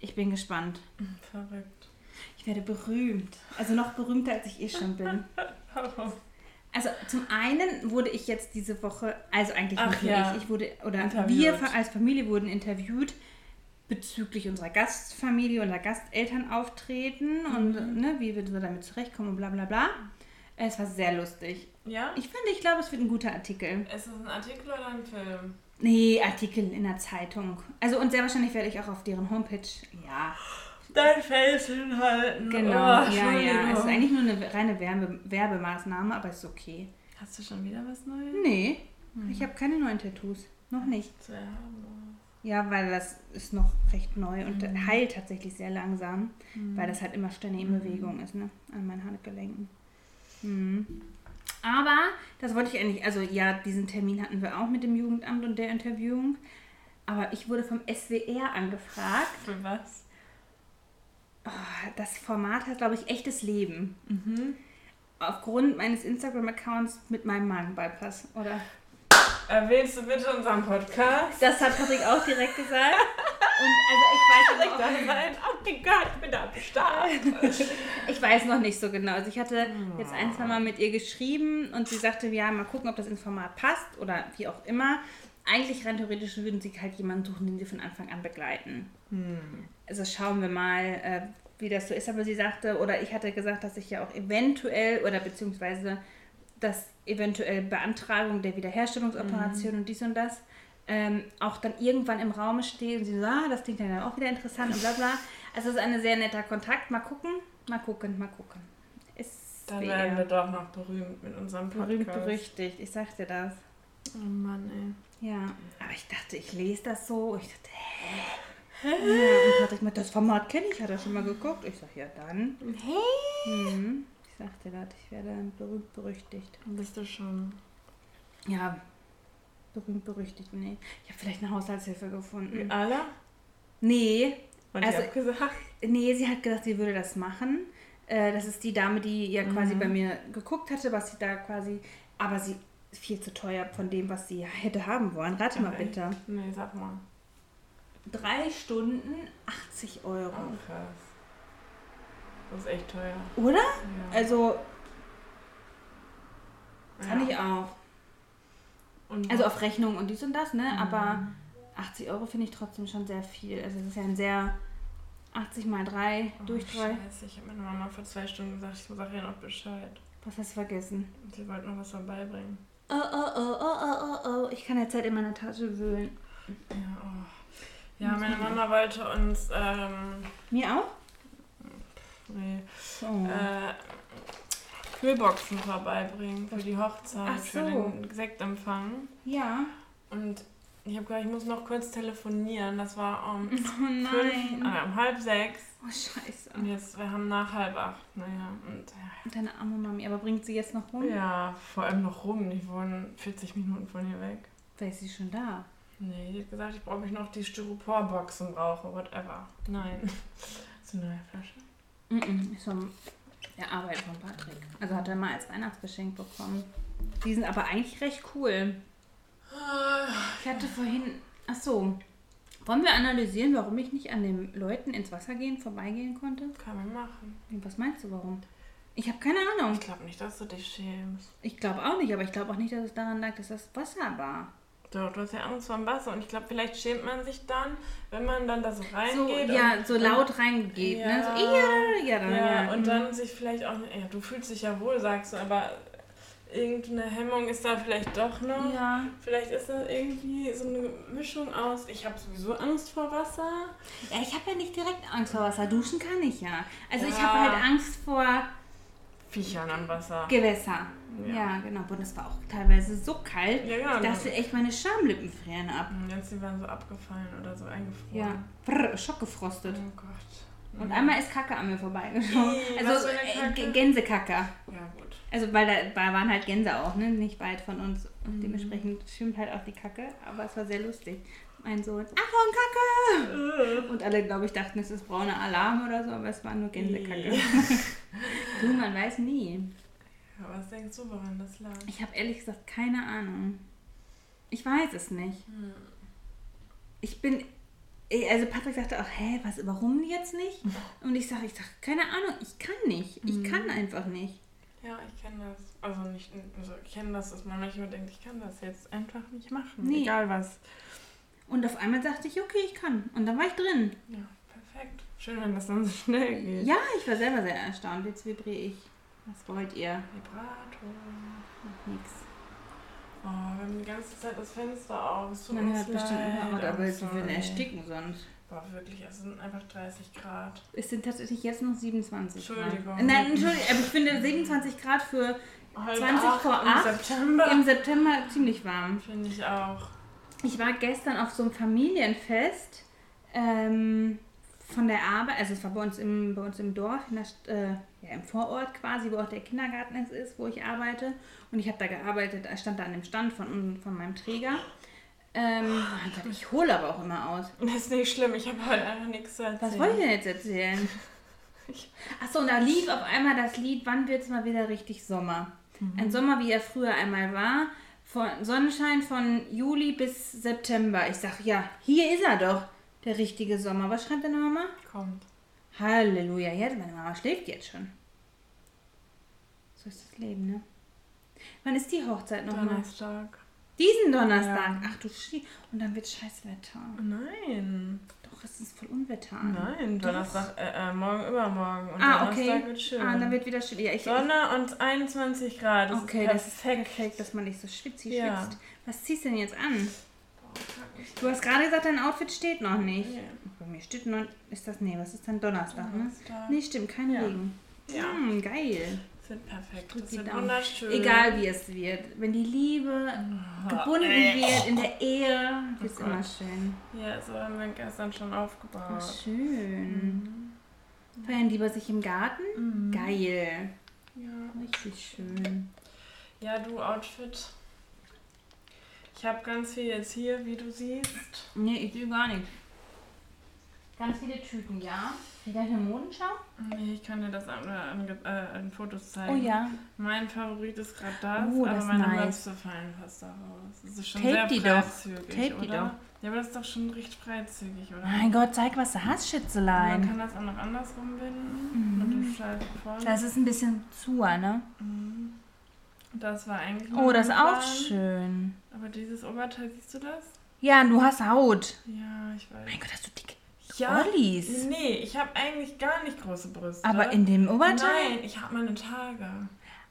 Speaker 2: ich bin gespannt.
Speaker 1: Verrückt.
Speaker 2: Ich werde berühmt. Also noch berühmter, als ich eh schon bin. Also zum einen wurde ich jetzt diese Woche, also eigentlich
Speaker 1: Ach
Speaker 2: nicht
Speaker 1: ja.
Speaker 2: ich, ich wurde, oder
Speaker 1: Interviewt.
Speaker 2: wir als Familie wurden interviewt bezüglich unserer Gastfamilie und der Gasteltern auftreten und
Speaker 1: Mhm.
Speaker 2: ne, wie wir so damit zurechtkommen und bla bla bla. Es war sehr lustig.
Speaker 1: Ja?
Speaker 2: Ich finde, ich glaube, es wird ein guter Artikel.
Speaker 1: Ist es ein Artikel oder ein Film?
Speaker 2: Nee, Artikel in der Zeitung. Also und sehr wahrscheinlich werde ich auch auf deren Homepage, ja,
Speaker 1: Dein Face hinhalten.
Speaker 2: genau,
Speaker 1: Oh,
Speaker 2: ja, ja. Es ist eigentlich nur eine reine Werbe Werbemaßnahme, aber ist okay.
Speaker 1: Hast du schon wieder was Neues?
Speaker 2: Nee, ich habe keine neuen Tattoos. Noch nicht.
Speaker 1: Zu haben.
Speaker 2: Ja, weil das ist noch recht neu und
Speaker 1: Mhm.
Speaker 2: heilt tatsächlich sehr langsam, weil das halt immer ständig in Bewegung ist, ne? An meinen Handgelenken. Mhm. Aber das wollte ich eigentlich, also ja, diesen Termin hatten wir auch mit dem Jugendamt und der Interviewung. Aber ich wurde vom SWR angefragt.
Speaker 1: Für was?
Speaker 2: Oh, das Format hat, glaube ich, echtes Leben.
Speaker 1: Mhm.
Speaker 2: Aufgrund meines Instagram-Accounts mit meinem Magenbypass, oder?
Speaker 1: Erwähnst du bitte unseren Podcast?
Speaker 2: Das hat Patrick auch direkt gesagt. Und also ich weiß auch,
Speaker 1: Nein, oh mein Gott, ich bin da am Start.
Speaker 2: Ich weiß noch nicht so genau. Also ich hatte jetzt ein, zwei Mal mit ihr geschrieben und sie sagte, ja, mal gucken, ob das ins Format passt oder wie auch immer. Eigentlich rein theoretisch würden sie halt jemanden suchen, den sie von Anfang an begleiten.
Speaker 1: Hm.
Speaker 2: Also schauen wir mal, äh, wie das so ist. Aber sie sagte, oder ich hatte gesagt, dass ich ja auch eventuell oder beziehungsweise dass eventuell Beantragung der Wiederherstellungsoperation und dies und das ähm, auch dann irgendwann im Raum steht und sie so, ah, das klingt ja dann auch wieder interessant und bla bla. Also es ist ein sehr netter Kontakt. Mal gucken, mal gucken, mal gucken. Ist
Speaker 1: Dann werden wir doch noch berühmt mit unserem Podcast.
Speaker 2: berühmt berüchtigt. Ich sag dir das.
Speaker 1: Oh Mann, ey.
Speaker 2: Ja, aber ich dachte, ich lese das so. Ich dachte, hä? Ja, und Patrick mit das Format kenne ich, hat er schon mal geguckt. Ich sag, ja dann. Mhm. Ich sagte das, ich werde berühmt berüchtigt.
Speaker 1: Bist du schon.
Speaker 2: Ja, berühmt berüchtigt, nee. Ich habe vielleicht eine Haushaltshilfe gefunden.
Speaker 1: Alle?
Speaker 2: Nee,
Speaker 1: Und
Speaker 2: Also-
Speaker 1: hab gesagt,
Speaker 2: nee, sie hat gesagt, sie würde das machen. Äh, das ist die Dame, die ja quasi
Speaker 1: Mhm.
Speaker 2: bei mir geguckt hatte, was sie da quasi. Aber sie ist viel zu teuer von dem, was sie hätte haben wollen. Rate mal
Speaker 1: Ach, echt?
Speaker 2: bitte.
Speaker 1: nee, sag mal.
Speaker 2: Drei Stunden 80 Euro.
Speaker 1: Oh, krass. Das ist echt teuer.
Speaker 2: Oder?
Speaker 1: Ja.
Speaker 2: Also, fand
Speaker 1: ja.
Speaker 2: ich auch.
Speaker 1: Und
Speaker 2: Also auf Rechnung und dies und das, ne?
Speaker 1: Mhm.
Speaker 2: Aber 80 Euro finde ich trotzdem schon sehr viel. Also es ist ja ein sehr 80 mal 3
Speaker 1: Oh,
Speaker 2: durch 3.
Speaker 1: Scheiße, ich habe meiner Mama vor zwei Stunden gesagt, ich sage ihr noch Bescheid.
Speaker 2: Was hast du vergessen?
Speaker 1: Sie wollte noch was vorbeibringen.
Speaker 2: Oh, oh, oh, oh, oh, oh, oh. Ich kann jetzt halt in meiner Tasche wühlen.
Speaker 1: Ja, oh. ja meine Mama wollte uns ähm,
Speaker 2: Mir auch?
Speaker 1: Nee,
Speaker 2: Oh.
Speaker 1: äh, Kühlboxen vorbeibringen für die Hochzeit,
Speaker 2: Ach
Speaker 1: für
Speaker 2: so.
Speaker 1: den Sektempfang.
Speaker 2: ja.
Speaker 1: Und Ich habe gesagt, ich muss noch kurz telefonieren. Das war um,
Speaker 2: Oh
Speaker 1: fünf, äh, um halb sechs.
Speaker 2: Oh, scheiße.
Speaker 1: Und jetzt, wir haben nach halb acht. Naja, und ja.
Speaker 2: Deine arme Mami. Aber bringt sie jetzt noch rum?
Speaker 1: Ja, vor allem noch rum. Die wohnen 40 Minuten von hier weg.
Speaker 2: Da ist sie schon da.
Speaker 1: Nee, die hat gesagt, ich brauche mich noch die Styroporboxen brauche, whatever. Nein. Das ist eine neue Flasche.
Speaker 2: Mhm. Ist vom der Arbeit von Patrick. Also hat er mal als Weihnachtsgeschenk bekommen. Die sind aber eigentlich recht cool. Ich hatte vorhin. Ach so. Wollen wir analysieren, warum ich nicht an den Leuten ins Wasser gehen vorbeigehen konnte?
Speaker 1: Kann man machen.
Speaker 2: Was meinst du, warum? Ich habe keine Ahnung.
Speaker 1: Ich glaube nicht, dass du dich schämst.
Speaker 2: Ich glaube auch nicht, aber ich glaube auch nicht, dass es daran lag, dass das Wasser war.
Speaker 1: Doch, du hast ja Angst vor dem Wasser. Und ich glaube, vielleicht schämt man sich dann, wenn man dann da so
Speaker 2: So,
Speaker 1: reingeht.
Speaker 2: ja,
Speaker 1: und,
Speaker 2: so laut reingeht.
Speaker 1: Ja.
Speaker 2: Ne? So, ja, ja, dann,
Speaker 1: Ja,
Speaker 2: ja.
Speaker 1: und
Speaker 2: mhm.
Speaker 1: dann sich vielleicht auch, ja, du fühlst dich ja wohl, sagst du, aber irgendeine Hemmung ist da vielleicht doch noch.
Speaker 2: Ja.
Speaker 1: Vielleicht ist das irgendwie so eine Mischung aus, ich habe sowieso Angst vor Wasser.
Speaker 2: ja, ich habe ja nicht direkt Angst vor Wasser. Duschen kann ich ja. Also ich
Speaker 1: Ja.
Speaker 2: habe halt Angst vor
Speaker 1: Viechern an Wasser.
Speaker 2: Gewässer.
Speaker 1: Ja.
Speaker 2: Ja, genau. Und es war auch teilweise so kalt.
Speaker 1: Ja, genau.
Speaker 2: Ich dachte echt, meine Schamlippen frieren ab.
Speaker 1: Und Jetzt die waren so abgefallen oder so eingefroren.
Speaker 2: Ja. Brr, schockgefrostet.
Speaker 1: Oh Gott.
Speaker 2: Und
Speaker 1: Ja.
Speaker 2: einmal ist Kacke an mir vorbeigeschoben.
Speaker 1: Ih,
Speaker 2: Also äh, Gänsekacke.
Speaker 1: Ja, gut.
Speaker 2: Also weil da da waren halt Gänse auch, ne? Nicht weit von uns. Und
Speaker 1: Mhm.
Speaker 2: dementsprechend schwimmt halt auch die Kacke. Aber es war sehr lustig. Mein Sohn, Achtung, Kacke! Und alle, glaube ich, dachten, es ist brauner Alarm oder so, aber es war nur Gänsekacke. Du, man weiß nie.
Speaker 1: Ja, was denkst du, woran das lag?
Speaker 2: Ich habe ehrlich gesagt keine Ahnung. Ich weiß es nicht.
Speaker 1: Hm.
Speaker 2: Ich bin. eh, Also Patrick sagte auch, hä, was, warum jetzt nicht? Und ich sage, ich sag, keine Ahnung, ich kann nicht. Ich
Speaker 1: Mhm.
Speaker 2: kann einfach nicht.
Speaker 1: Ja, ich kenne das. Also nicht, also ich kenne das, dass man manchmal denkt, ich kann das jetzt einfach nicht machen.
Speaker 2: Nee.
Speaker 1: Egal was.
Speaker 2: Und auf einmal sagte ich, okay, ich kann. Und dann war ich drin.
Speaker 1: Ja, perfekt. Schön, wenn das dann so schnell geht.
Speaker 2: Ja, ich war selber sehr erstaunt. Jetzt vibriere ich. Was wollt ihr?
Speaker 1: Vibrator.
Speaker 2: Noch nix.
Speaker 1: Oh, wir haben die ganze Zeit das Fenster auf. Es tut
Speaker 2: Man hört bestimmt immer, aber
Speaker 1: I'm
Speaker 2: sie würden ersticken sonst.
Speaker 1: Boah, wirklich, es sind einfach 30 Grad.
Speaker 2: Es sind tatsächlich jetzt noch 27
Speaker 1: Entschuldigung.
Speaker 2: Grad. Nein, Entschuldigung, aber ich finde 27 Grad für
Speaker 1: Halb
Speaker 2: 20
Speaker 1: acht
Speaker 2: vor
Speaker 1: im
Speaker 2: acht
Speaker 1: September.
Speaker 2: im September ziemlich warm.
Speaker 1: Finde ich auch.
Speaker 2: Ich war gestern auf so einem Familienfest ähm, von der Arbeit, also es war bei uns im, bei uns im Dorf, in der, äh, ja, im Vorort quasi, wo auch der Kindergarten jetzt ist, wo ich arbeite. Und ich habe da gearbeitet, stand da an dem Stand von, von meinem Träger. Ähm, und ich hole aber auch immer aus.
Speaker 1: Das ist nicht schlimm, ich habe heute einfach nichts zu erzählen.
Speaker 2: Was wollte ich denn jetzt erzählen? Achso, und da lief auf einmal das Lied, wann wird es mal wieder richtig Sommer? Ein Sommer, wie er früher einmal war. Von Sonnenschein von Juli bis September. Ich sag, ja, hier ist er doch, der richtige Sommer. Was schreibt deine Mama?
Speaker 1: Kommt.
Speaker 2: Halleluja, ja, meine Mama schläft jetzt schon. So ist das Leben, ne? Wann ist die Hochzeit nochmal?
Speaker 1: Donnerstag.
Speaker 2: Diesen Donnerstag.
Speaker 1: Ja.
Speaker 2: Ach du Schie. Und dann wird Scheißwetter.
Speaker 1: Nein.
Speaker 2: Doch, es ist voll Unwetter.
Speaker 1: Nein,
Speaker 2: Doch.
Speaker 1: Donnerstag, äh, äh, morgen, übermorgen. Und
Speaker 2: Ah,
Speaker 1: Donnerstag
Speaker 2: okay.
Speaker 1: wird schön.
Speaker 2: Ah, dann wird wieder schön. Ja, ich,
Speaker 1: Sonne und 21 Grad. Das
Speaker 2: okay,
Speaker 1: ist
Speaker 2: das ist
Speaker 1: perfekt.
Speaker 2: perfekt, dass man nicht so schwitzig
Speaker 1: Ja.
Speaker 2: schwitzt. Was ziehst du denn jetzt an? Du hast gerade gesagt, dein Outfit steht noch nicht.
Speaker 1: Ja.
Speaker 2: Bei mir steht noch. Ist das. Nee, was ist dann Donnerstag, ne?
Speaker 1: Donnerstag.
Speaker 2: Nee, stimmt, kein
Speaker 1: Ja.
Speaker 2: Regen.
Speaker 1: Ja.
Speaker 2: Hm, geil.
Speaker 1: Wird perfekt. Das
Speaker 2: Daumen.
Speaker 1: wunderschön.
Speaker 2: Egal wie es wird. Wenn die Liebe gebunden wird in der Ehe,
Speaker 1: Oh Gott.
Speaker 2: immer schön.
Speaker 1: Ja, so haben wir gestern schon
Speaker 2: Oh,
Speaker 1: aufgebaut.
Speaker 2: schön. Feiern die bei sich im Garten?
Speaker 1: Mhm.
Speaker 2: Geil.
Speaker 1: Ja.
Speaker 2: Richtig schön.
Speaker 1: ja, du Outfit. Ich habe ganz viel jetzt hier, wie du siehst.
Speaker 2: Nee, ich will gar nicht. Ganz viele Tüten, ja. Wieder eine Modenschau?
Speaker 1: Nee, ich kann dir das an, an, äh, an Fotos zeigen.
Speaker 2: Oh ja.
Speaker 1: Mein Favorit ist gerade das,
Speaker 2: Oh,
Speaker 1: aber
Speaker 2: das ist
Speaker 1: meine
Speaker 2: nice.
Speaker 1: Möpse fallen fast daraus. Das ist schon
Speaker 2: Tape
Speaker 1: sehr
Speaker 2: die doch.
Speaker 1: freizügig,
Speaker 2: Tape die
Speaker 1: oder?
Speaker 2: doch.
Speaker 1: Ja, aber das ist doch schon recht freizügig, oder?
Speaker 2: Mein Gott, zeig, was du hast,
Speaker 1: Man
Speaker 2: Schätzelein.
Speaker 1: kann das auch noch andersrum binden.
Speaker 2: Mhm. Das ist ein bisschen zu, ne?
Speaker 1: Mhm. Das war eigentlich
Speaker 2: Oh, das ist auch schön.
Speaker 1: Aber dieses Oberteil, siehst du das?
Speaker 2: Ja, du hast Haut.
Speaker 1: Ja, ich weiß.
Speaker 2: Mein Gott, hast du dicke
Speaker 1: Ja,
Speaker 2: Ollis.
Speaker 1: Nee, ich habe eigentlich gar nicht große Brüste.
Speaker 2: Aber in dem Oberteil?
Speaker 1: Nein, ich habe meine Tage.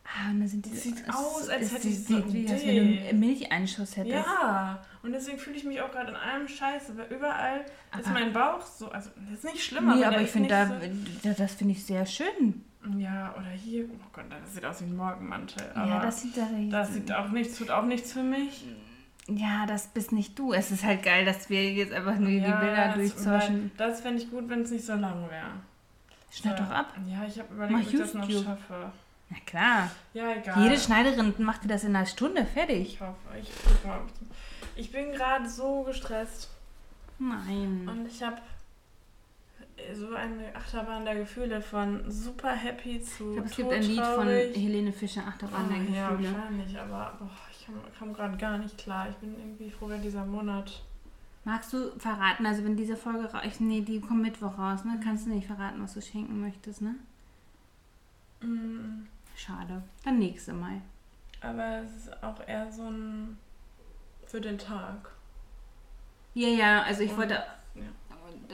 Speaker 2: Ah, und da sind die,
Speaker 1: Das sieht
Speaker 2: es-
Speaker 1: aus, als
Speaker 2: es
Speaker 1: hätte ich
Speaker 2: sieht
Speaker 1: so
Speaker 2: wie, als wenn du einen Milcheinschuss hättest.
Speaker 1: Ja, und deswegen fühle ich mich auch gerade in allem scheiße, weil überall ist
Speaker 2: Aber-
Speaker 1: mein Bauch so, also das ist nicht schlimm,
Speaker 2: Nee,
Speaker 1: der
Speaker 2: aber ich
Speaker 1: ist
Speaker 2: finde da, da- das finde ich sehr schön.
Speaker 1: Ja, oder hier, oh Gott, das sieht aus wie ein Morgenmantel, aber
Speaker 2: ja, das sieht da
Speaker 1: das sieht auch nichts, tut auch nichts für mich.
Speaker 2: Ja, das bist nicht du. Es ist halt geil, dass wir jetzt einfach nur die Bilder
Speaker 1: weil Das fände ich gut, wenn es nicht so lang wäre.
Speaker 2: Schneid
Speaker 1: So.
Speaker 2: doch ab.
Speaker 1: Ja, ich habe
Speaker 2: Mach
Speaker 1: überlegt, ob ich das noch
Speaker 2: YouTube.
Speaker 1: schaffe.
Speaker 2: Na klar.
Speaker 1: Ja, egal.
Speaker 2: Jede Schneiderin macht dir das in einer Stunde fertig.
Speaker 1: Ich hoffe, ich, guck mal, ob ich, ich bin gerade so gestresst
Speaker 2: Nein.
Speaker 1: und ich habe so eine Achterbahn der Gefühle von super happy zu
Speaker 2: Ich glaube, es gibt ein Lied von. Helene Fischer, Achterbahn der
Speaker 1: Oh, ja,
Speaker 2: Gefühle.
Speaker 1: wahrscheinlich, aber boah, ich kam, kam gerade gar nicht klar. Ich bin irgendwie froh, wenn dieser Monat.
Speaker 2: Magst du verraten, also wenn diese Folge raus... Nee, die kommt Mittwoch raus, ne? Kannst du nicht verraten, was du schenken möchtest, ne?
Speaker 1: Mm,
Speaker 2: Schade. Dann nächste Mal.
Speaker 1: aber es ist auch eher so ein. für den Tag.
Speaker 2: Ja, ja, also ich
Speaker 1: Und-
Speaker 2: wollte...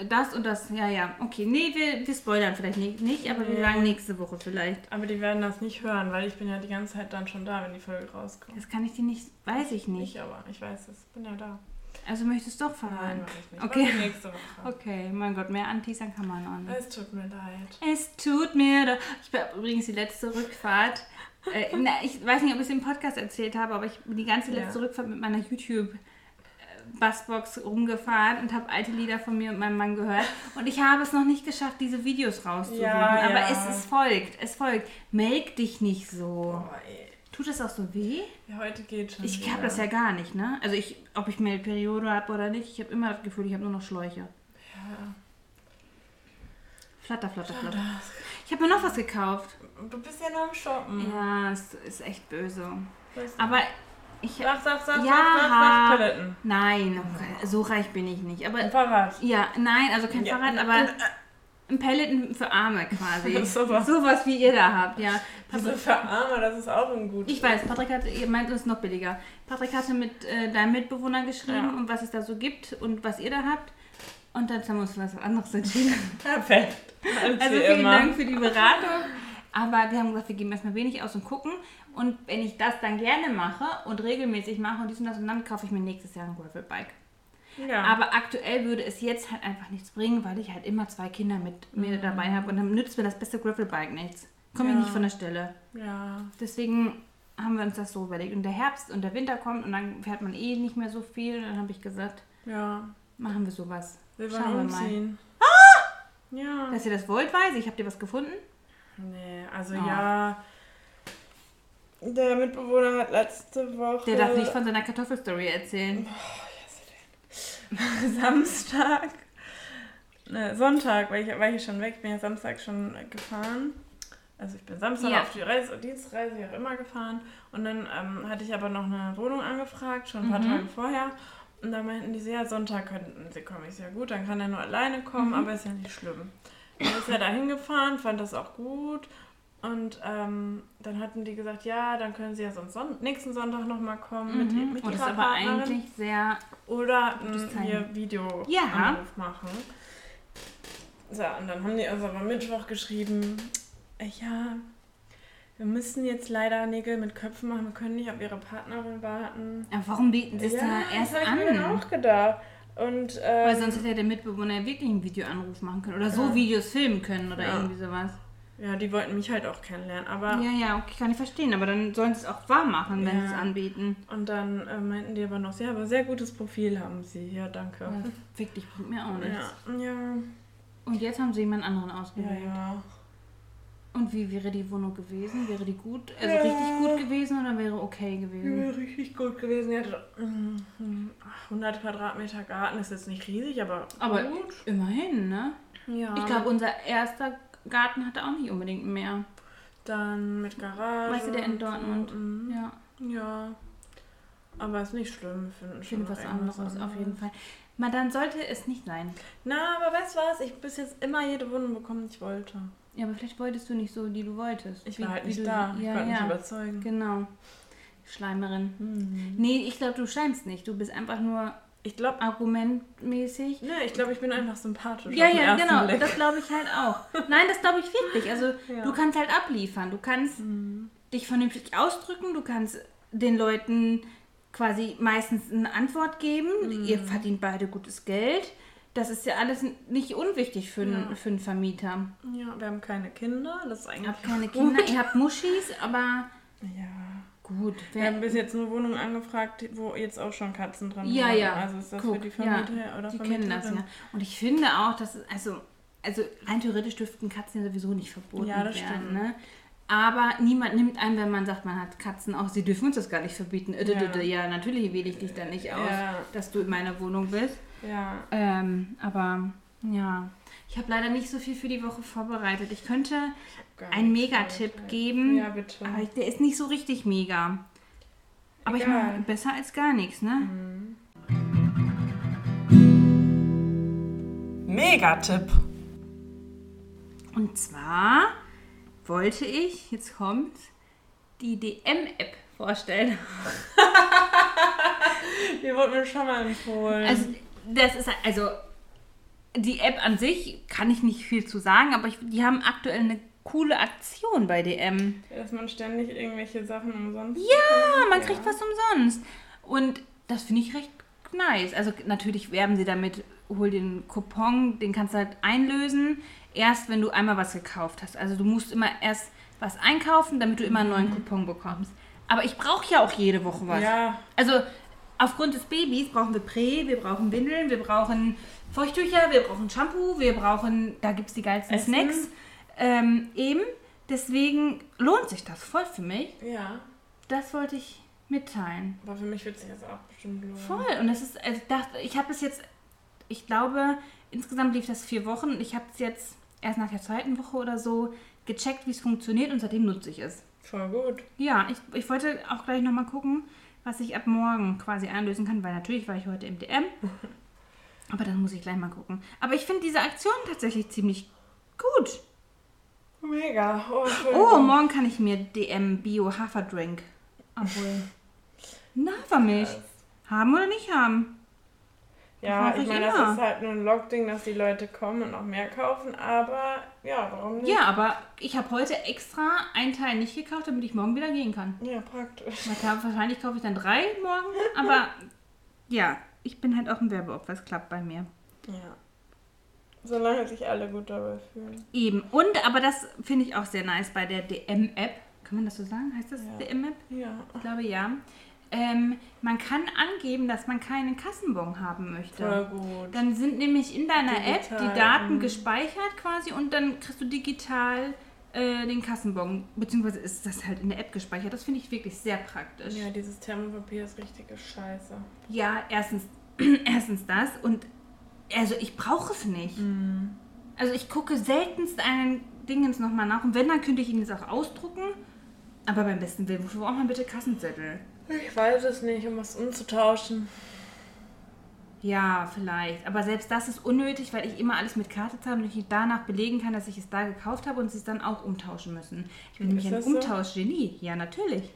Speaker 2: Das und das, ja, ja. Okay, nee, wir, wir spoilern vielleicht nicht, nicht aber wir sagen nächste Woche vielleicht.
Speaker 1: Aber die werden das nicht hören, weil ich bin ja die ganze Zeit dann schon da, wenn die Folge rauskommt.
Speaker 2: Das kann ich dir nicht... Weiß ich nicht.
Speaker 1: Ich aber, ich weiß es. Bin ja da.
Speaker 2: Also möchtest du doch
Speaker 1: Nein,
Speaker 2: verraten?
Speaker 1: mach ich nicht.
Speaker 2: Okay.
Speaker 1: Nächste Woche.
Speaker 2: Okay, mein Gott, mehr anteasern kann man auch nicht.
Speaker 1: Es tut mir leid.
Speaker 2: Es tut mir leid. Ich war übrigens die letzte Rückfahrt. Äh, na, ich weiß nicht, ob ich es im Podcast erzählt habe, aber ich bin die ganze
Speaker 1: Ja.
Speaker 2: letzte Rückfahrt mit meiner YouTube Bassbox rumgefahren und habe alte Lieder von mir und meinem Mann gehört. Und ich habe es noch nicht geschafft, diese Videos rauszusuchen.
Speaker 1: Ja,
Speaker 2: aber
Speaker 1: ja.
Speaker 2: es, es folgt, es folgt. Melk dich nicht so.
Speaker 1: Boah.
Speaker 2: Tut das auch so weh?
Speaker 1: Ja, heute geht schon.
Speaker 2: Ich habe das ja gar nicht, ne? Also ich, ob ich eine Periode habe oder nicht, ich habe immer das Gefühl, ich habe nur noch Schläuche.
Speaker 1: Ja.
Speaker 2: Flatter, flatter, flatter. Ich habe mir noch was gekauft.
Speaker 1: Du bist ja nur am Shoppen.
Speaker 2: Ja, es ist echt böse. Aber ich.
Speaker 1: Sag, sag, sag,
Speaker 2: Ja.
Speaker 1: sag, sag, sag, Paletten.
Speaker 2: Nein, so reich bin ich nicht.
Speaker 1: Ein
Speaker 2: Aber
Speaker 1: Fahrrad.
Speaker 2: ja, nein, also kein
Speaker 1: Ja,
Speaker 2: Fahrrad, aber ein Pelleten für Arme quasi.
Speaker 1: Sowas.
Speaker 2: Sowas wie ihr da habt, ja.
Speaker 1: Also für Arme, das ist auch ein gut.
Speaker 2: Ich weiß, Patrick hat, ihr meint, es ist noch billiger. Patrick hatte mit äh, deinem Mitbewohner geschrieben
Speaker 1: Ja.
Speaker 2: und was es da so gibt und was ihr da habt. Und dann haben wir uns für was anderes entschieden.
Speaker 1: Perfekt. Als
Speaker 2: Also vielen
Speaker 1: immer.
Speaker 2: Dank für die Beratung. Aber wir haben gesagt, wir geben erstmal wenig aus und gucken. Und wenn ich das dann gerne mache und regelmäßig mache und dies und das, und dann kaufe ich mir nächstes Jahr ein Gravelbike.
Speaker 1: Ja.
Speaker 2: Aber aktuell würde es jetzt halt einfach nichts bringen, weil ich halt immer zwei Kinder mit mir dabei habe. Und dann nützt mir das beste Gravelbike nichts. Komme ich
Speaker 1: Ja.
Speaker 2: nicht von der Stelle.
Speaker 1: ja.
Speaker 2: Deswegen haben wir uns das so überlegt. Und der Herbst und der Winter kommt und dann fährt man eh nicht mehr so viel. Und dann habe ich gesagt,
Speaker 1: Ja.
Speaker 2: machen wir sowas.
Speaker 1: Wir
Speaker 2: Schauen wir
Speaker 1: wollen
Speaker 2: mal.
Speaker 1: umziehen. Ah! Ja.
Speaker 2: Dass ihr das wollt, weiß ich. Habt ihr was gefunden?
Speaker 1: Nee, also
Speaker 2: Oh.
Speaker 1: ja. Der Mitbewohner hat letzte Woche.
Speaker 2: Der darf nicht von seiner Kartoffelstory erzählen.
Speaker 1: Samstag. Ne, Sonntag, weil ich, weil ich schon weg bin, ja Samstag schon gefahren. Also ich bin Samstag
Speaker 2: Ja.
Speaker 1: auf die Reise, Dienstreise, wie auch immer gefahren. Und dann ähm, hatte ich aber noch eine Wohnung angefragt, schon ein paar
Speaker 2: Mhm.
Speaker 1: Tage vorher. Und da meinten die ja, Sonntag könnten sie kommen. Ich so, ja gut, dann kann er nur alleine kommen,
Speaker 2: Mhm.
Speaker 1: aber ist ja nicht schlimm. Dann ist er da hingefahren, fand das auch gut. Und ähm, dann hatten die gesagt, ja, dann können sie ja sonst son nächsten Sonntag nochmal kommen mit,
Speaker 2: Mhm.
Speaker 1: mit
Speaker 2: Und das
Speaker 1: ihrer
Speaker 2: ist aber eigentlich sehr.
Speaker 1: Oder
Speaker 2: Zeichen.
Speaker 1: hier Video
Speaker 2: Ja.
Speaker 1: Machen. So, und dann haben die uns aber Mittwoch geschrieben, äh, ja, wir müssen jetzt leider Nägel mit Köpfen machen, wir können nicht auf ihre Partnerin warten.
Speaker 2: Aber warum bieten sie es
Speaker 1: ja,
Speaker 2: da erst
Speaker 1: das hab ich mir
Speaker 2: an?
Speaker 1: auch gedacht. Und
Speaker 2: Weil
Speaker 1: ähm,
Speaker 2: sonst hätte ja der Mitbewohner ja wirklich einen Videoanruf machen können. Oder so
Speaker 1: Ja.
Speaker 2: Videos filmen können oder
Speaker 1: Ja.
Speaker 2: irgendwie sowas.
Speaker 1: Ja, die wollten mich halt auch kennenlernen. Aber
Speaker 2: Ja, ja, okay, kann ich verstehen. Aber dann sollen sie es auch wahr machen, wenn
Speaker 1: Ja.
Speaker 2: sie es anbieten.
Speaker 1: und dann äh, meinten die aber noch, ja, aber sehr gutes Profil haben sie. Ja, danke.
Speaker 2: Ja, fick dich, bringt mir auch nichts.
Speaker 1: Ja, ja,
Speaker 2: Und jetzt haben sie jemand anderen
Speaker 1: ja,
Speaker 2: ausgewählt.
Speaker 1: ja.
Speaker 2: Und wie wäre die Wohnung gewesen? Wäre die gut, also
Speaker 1: Ja.
Speaker 2: richtig gut gewesen oder wäre okay gewesen?
Speaker 1: Wäre richtig gut gewesen. Die hatte mm, 100 Quadratmeter Garten, ist jetzt nicht riesig, aber,
Speaker 2: Aber
Speaker 1: gut.
Speaker 2: immerhin, ne?
Speaker 1: Ja.
Speaker 2: Ich glaube, unser erster Garten hatte auch nicht unbedingt mehr.
Speaker 1: Dann mit Garage.
Speaker 2: Weißt du, der in
Speaker 1: so.
Speaker 2: Dortmund?
Speaker 1: Mhm.
Speaker 2: Ja,
Speaker 1: Ja. Aber ist nicht schlimm. Wir finden
Speaker 2: ich
Speaker 1: schon
Speaker 2: finde
Speaker 1: noch
Speaker 2: was
Speaker 1: irgendwas
Speaker 2: anderes auf jeden Fall. Man, dann sollte es nicht sein.
Speaker 1: Na, aber weißt du was? Ich habe bis jetzt immer jede Wohnung bekommen, die ich wollte.
Speaker 2: Ja, aber vielleicht wolltest du nicht so, die du wolltest.
Speaker 1: Ich
Speaker 2: Wie-
Speaker 1: war halt
Speaker 2: wie
Speaker 1: nicht
Speaker 2: du-
Speaker 1: da. Ich
Speaker 2: Ja,
Speaker 1: konnte nicht
Speaker 2: ja.
Speaker 1: überzeugen.
Speaker 2: Genau. Schleimerin.
Speaker 1: Mhm.
Speaker 2: Nee, ich glaube, du scheinst nicht. Du bist einfach nur
Speaker 1: Ich glaube,
Speaker 2: argumentmäßig.
Speaker 1: ne, ich glaube, ich bin einfach sympathisch.
Speaker 2: Ja, ja, genau.
Speaker 1: Blick.
Speaker 2: Das glaube ich halt auch. Nein, das glaube ich wirklich. Also
Speaker 1: Ja.
Speaker 2: du kannst halt abliefern. Du kannst
Speaker 1: Mhm.
Speaker 2: dich vernünftig ausdrücken. Du kannst den Leuten quasi meistens eine Antwort geben.
Speaker 1: Mhm.
Speaker 2: Ihr verdient beide gutes Geld. Das ist ja alles nicht unwichtig für, einen,
Speaker 1: Ja.
Speaker 2: für einen Vermieter.
Speaker 1: Ja, wir haben keine Kinder. Das ist
Speaker 2: Ihr
Speaker 1: eigentlich
Speaker 2: habt keine
Speaker 1: gut.
Speaker 2: Kinder, ihr habt Muschis, aber
Speaker 1: Ja.
Speaker 2: Gut.
Speaker 1: Wir haben bis jetzt eine Wohnung angefragt, wo jetzt auch schon Katzen drin
Speaker 2: Ja,
Speaker 1: wohnen.
Speaker 2: ja.
Speaker 1: Also ist das
Speaker 2: Guck,
Speaker 1: für die
Speaker 2: ja,
Speaker 1: Vermieter oder
Speaker 2: die kennen das ja. Und ich finde auch, dass also, also rein theoretisch dürften Katzen ja sowieso nicht verboten
Speaker 1: Ja, das
Speaker 2: werden.
Speaker 1: stimmt.
Speaker 2: Ne? Aber niemand nimmt ein, wenn man sagt, man hat Katzen auch. Sie dürfen uns das gar nicht verbieten.
Speaker 1: Ja.
Speaker 2: Ja, natürlich wähle ich dich dann nicht aus,
Speaker 1: Ja.
Speaker 2: dass du in meiner Wohnung bist.
Speaker 1: Ja.
Speaker 2: Ähm, aber ja, ich habe leider nicht so viel für die Woche vorbereitet. Ich könnte einen Megatipp geben,
Speaker 1: Ja, bitte.
Speaker 2: aber ich, der ist nicht so richtig mega. Aber ich
Speaker 1: Egal.
Speaker 2: mache besser als gar nichts, ne?
Speaker 1: Megatipp.
Speaker 2: Und zwar wollte ich, jetzt kommt, die DM-App vorstellen.
Speaker 1: Die wurde mir schon mal empfohlen.
Speaker 2: Also, das ist also die App an sich kann ich nicht viel zu sagen, aber ich, die haben aktuell eine coole Aktion bei DM.
Speaker 1: dass man ständig irgendwelche Sachen umsonst
Speaker 2: Ja, man
Speaker 1: Ja.
Speaker 2: kriegt was umsonst. Und das finde ich recht nice. Also natürlich werben sie damit, hol den Coupon, den kannst du halt einlösen, erst wenn du einmal was gekauft hast. Also du musst immer erst was einkaufen, damit du immer einen neuen Coupon bekommst. Aber ich brauche ja auch jede Woche was.
Speaker 1: Ja,
Speaker 2: Also aufgrund des Babys brauchen wir Prä, wir brauchen Windeln, wir brauchen Feuchttücher, wir brauchen Shampoo, wir brauchen, da gibt es die geilsten
Speaker 1: Essen.
Speaker 2: Snacks. Ähm, eben, deswegen lohnt sich das voll für mich.
Speaker 1: ja.
Speaker 2: Das wollte ich mitteilen.
Speaker 1: Aber für mich wird sich das auch bestimmt lohnen.
Speaker 2: Voll. Und das ist, also ich dachte, ich habe es jetzt, ich glaube, insgesamt lief das vier Wochen und ich habe es jetzt erst nach der zweiten Woche oder so gecheckt, wie es funktioniert und seitdem nutze ich es.
Speaker 1: Voll gut.
Speaker 2: Ja, ich, ich wollte auch gleich nochmal gucken, was ich ab morgen quasi einlösen kann, weil natürlich war ich heute im DM. Aber das muss ich gleich mal gucken. Aber ich finde diese Aktion tatsächlich ziemlich gut.
Speaker 1: Mega. Oh.
Speaker 2: Oh, morgen kann ich mir DM Bio Haferdrink abholen. Na, Hafermilch. Haben oder nicht haben?
Speaker 1: Ja, ich meine, das ist halt nur ein Log-Ding, dass die Leute kommen und noch mehr kaufen, aber ja, warum nicht?
Speaker 2: Ja, aber ich habe heute extra einen Teil nicht gekauft, damit ich morgen wieder gehen kann.
Speaker 1: Ja, praktisch.
Speaker 2: Wahrscheinlich kaufe ich dann drei morgen, aber ja, ich bin halt auch ein Werbeopfer, es klappt bei mir.
Speaker 1: Ja. Solange sich alle gut dabei fühlen.
Speaker 2: Eben. Und, aber das finde ich auch sehr nice bei der DM-App. Kann man das so sagen? Heißt das
Speaker 1: Ja.
Speaker 2: DM-App?
Speaker 1: Ja.
Speaker 2: Ich glaube ja. Ähm, man kann angeben, dass man keinen Kassenbon haben möchte.
Speaker 1: Voll gut.
Speaker 2: Dann sind nämlich in deiner App
Speaker 1: Digital,
Speaker 2: die Daten
Speaker 1: mhm.
Speaker 2: gespeichert quasi und dann kriegst du digital äh, den Kassenbon. Beziehungsweise ist das halt in der App gespeichert. Das finde ich wirklich sehr praktisch.
Speaker 1: Ja, dieses Thermopapier ist richtige Scheiße.
Speaker 2: Ja, erstens, erstens das und also ich brauche es nicht.
Speaker 1: Mhm.
Speaker 2: Also ich gucke seltenst einen Dingens nochmal nach und wenn, dann könnte ich ihn jetzt auch ausdrucken. Aber beim besten Willen, wofür braucht man bitte Kassenzettel?
Speaker 1: Ich weiß es nicht, um was umzutauschen.
Speaker 2: Ja, vielleicht. Aber selbst das ist unnötig, weil ich immer alles mit Karte zahle und ich danach belegen kann, dass ich es da gekauft habe und sie es dann auch umtauschen müssen. Ich bin nämlich ein
Speaker 1: das so?
Speaker 2: Umtauschgenie. Ja, natürlich.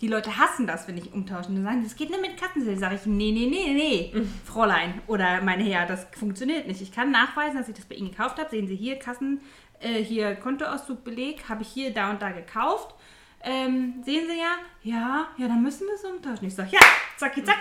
Speaker 2: Die Leute hassen das, wenn ich umtausche. Und sagen, das geht nur mit Kartenzettel. Sage ich, nee, nee, nee, nee,
Speaker 1: Mhm.
Speaker 2: Fräulein oder mein Herr, das funktioniert nicht. Ich kann nachweisen, dass ich das bei Ihnen gekauft habe. Sehen Sie hier Kassen, äh, hier Kontoauszug, Beleg, habe ich hier da und da gekauft. Ähm, sehen Sie ja? Ja, ja, dann müssen wir es umtauschen. Ich sage, ja, zacki, zack.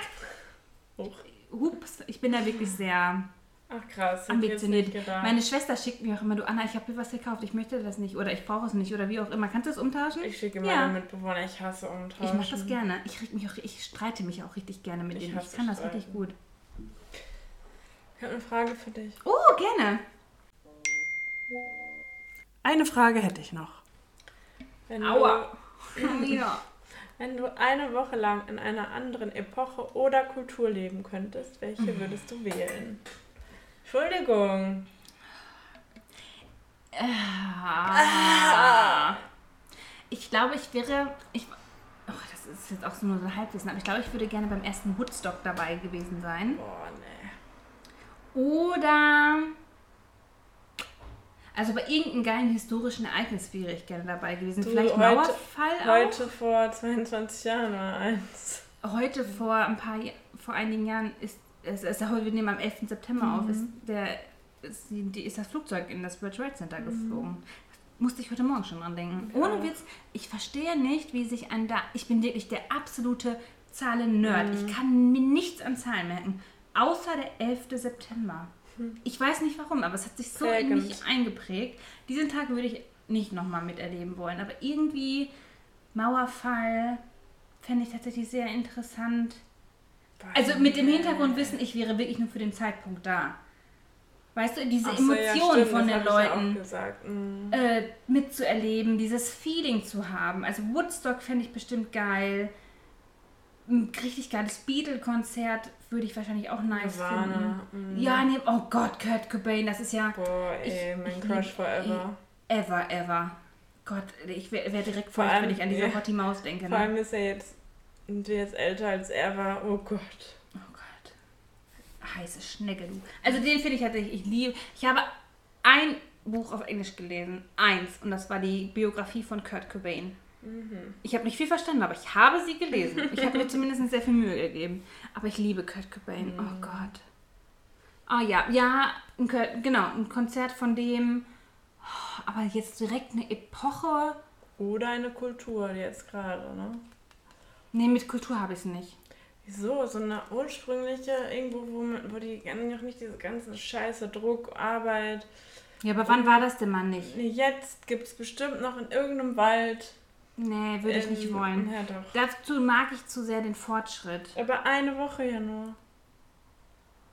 Speaker 1: Huch.
Speaker 2: Hups, ich bin da wirklich sehr
Speaker 1: Ach krass,
Speaker 2: ambitioniert.
Speaker 1: nicht gedacht.
Speaker 2: Meine Schwester schickt mir auch immer, du Anna, ich habe dir was gekauft, ich möchte das nicht oder ich brauche es nicht oder wie auch immer. Kannst du es umtauschen?
Speaker 1: Ich schicke
Speaker 2: Ja.
Speaker 1: meine Mitbewohner, ich hasse umtauschen.
Speaker 2: Ich mache das gerne. Ich, reg mich auch, ich streite mich auch richtig gerne mit
Speaker 1: Ich
Speaker 2: denen. Ich kann das
Speaker 1: Streiten.
Speaker 2: richtig gut.
Speaker 1: Ich habe eine Frage für dich.
Speaker 2: Oh, gerne.
Speaker 1: Eine Frage hätte ich noch. Wenn
Speaker 2: Aua.
Speaker 1: Du,
Speaker 2: ja.
Speaker 1: wenn du eine Woche lang in einer anderen Epoche oder Kultur leben könntest, welche würdest du wählen? Entschuldigung.
Speaker 2: Ah. Ich glaube, ich wäre. Ich, oh, das ist jetzt auch so nur so Halbwissen, aber ich glaube, ich würde gerne beim ersten Woodstock dabei gewesen sein.
Speaker 1: Boah, nee.
Speaker 2: Oder. Also bei irgendeinem geilen historischen Ereignis wäre ich gerne dabei gewesen.
Speaker 1: Du,
Speaker 2: Vielleicht
Speaker 1: heute-
Speaker 2: Mauerfall auch.
Speaker 1: Heute vor 22 Jahren war eins.
Speaker 2: Heute vor ein paar vor einigen Jahren ist es ist ja heute, wir nehmen am 11. September auf, ist der ist, die, ist das Flugzeug in das World Trade Center geflogen. Musste ich heute Morgen schon dran denken.
Speaker 1: Ja.
Speaker 2: Ohne Witz, ich verstehe nicht, wie sich ein da. Ich bin wirklich der absolute Zahlen-Nerd. Ich kann mir nichts an Zahlen merken. Außer der 11. September. Ich weiß nicht warum, aber es hat sich so in
Speaker 1: Prägend.
Speaker 2: mich eingeprägt. Diesen Tag würde ich nicht nochmal miterleben wollen. Aber irgendwie Mauerfall, fände ich tatsächlich sehr interessant. Also mit dem Hintergrundwissen, ich wäre wirklich nur für den Zeitpunkt da. Weißt du, diese
Speaker 1: so, ja,
Speaker 2: Emotionen
Speaker 1: stimmt,
Speaker 2: von den
Speaker 1: ja
Speaker 2: Leuten.
Speaker 1: Mhm.
Speaker 2: äh, mitzuerleben, dieses Feeling zu haben. Also Woodstock fände ich bestimmt geil. Ein richtig geiles Beatle-Konzert würde ich wahrscheinlich auch nice
Speaker 1: Nirvana,
Speaker 2: finden.
Speaker 1: mhm.
Speaker 2: Ja, nee, oh Gott, Kurt Cobain, das ist ja
Speaker 1: Boah, ey,
Speaker 2: ich-
Speaker 1: mein
Speaker 2: ich
Speaker 1: Crush forever.
Speaker 2: ever, ever. Gott, ich wäre wär direkt
Speaker 1: Vor
Speaker 2: feucht, wenn ich an diese
Speaker 1: ja.
Speaker 2: Hottie Maus denke.
Speaker 1: Vor
Speaker 2: Ne?
Speaker 1: allem ist er jetzt, sind wir jetzt älter als er war. Oh Gott.
Speaker 2: Oh Gott. Heiße Schnecke, du. Also den finde ich tatsächlich, ich liebe. Ich habe ein Buch auf Englisch gelesen. Eins. Und das war die Biografie von Kurt Cobain.
Speaker 1: Mhm.
Speaker 2: Ich habe nicht viel verstanden, aber ich habe sie gelesen. Ich habe mir zumindest sehr viel Mühe gegeben. Aber ich liebe Kurt Cobain. Oh Gott. Ah ja, ja, ein Kurt, genau, ein Konzert von dem. Oh, aber jetzt direkt eine Epoche.
Speaker 1: Oder eine Kultur jetzt gerade, ne?
Speaker 2: Nee, mit Kultur habe ich es nicht.
Speaker 1: Wieso? So eine ursprüngliche, irgendwo, wo, wo die noch nicht diese ganze Scheiße, Druck, Arbeit.
Speaker 2: Ja, aber wann war das denn mal nicht?
Speaker 1: Jetzt gibt es bestimmt noch in irgendeinem Wald.
Speaker 2: Nee, würde ich nicht wollen.
Speaker 1: Ja, doch.
Speaker 2: Dazu mag ich zu sehr den Fortschritt.
Speaker 1: Aber eine Woche ja nur.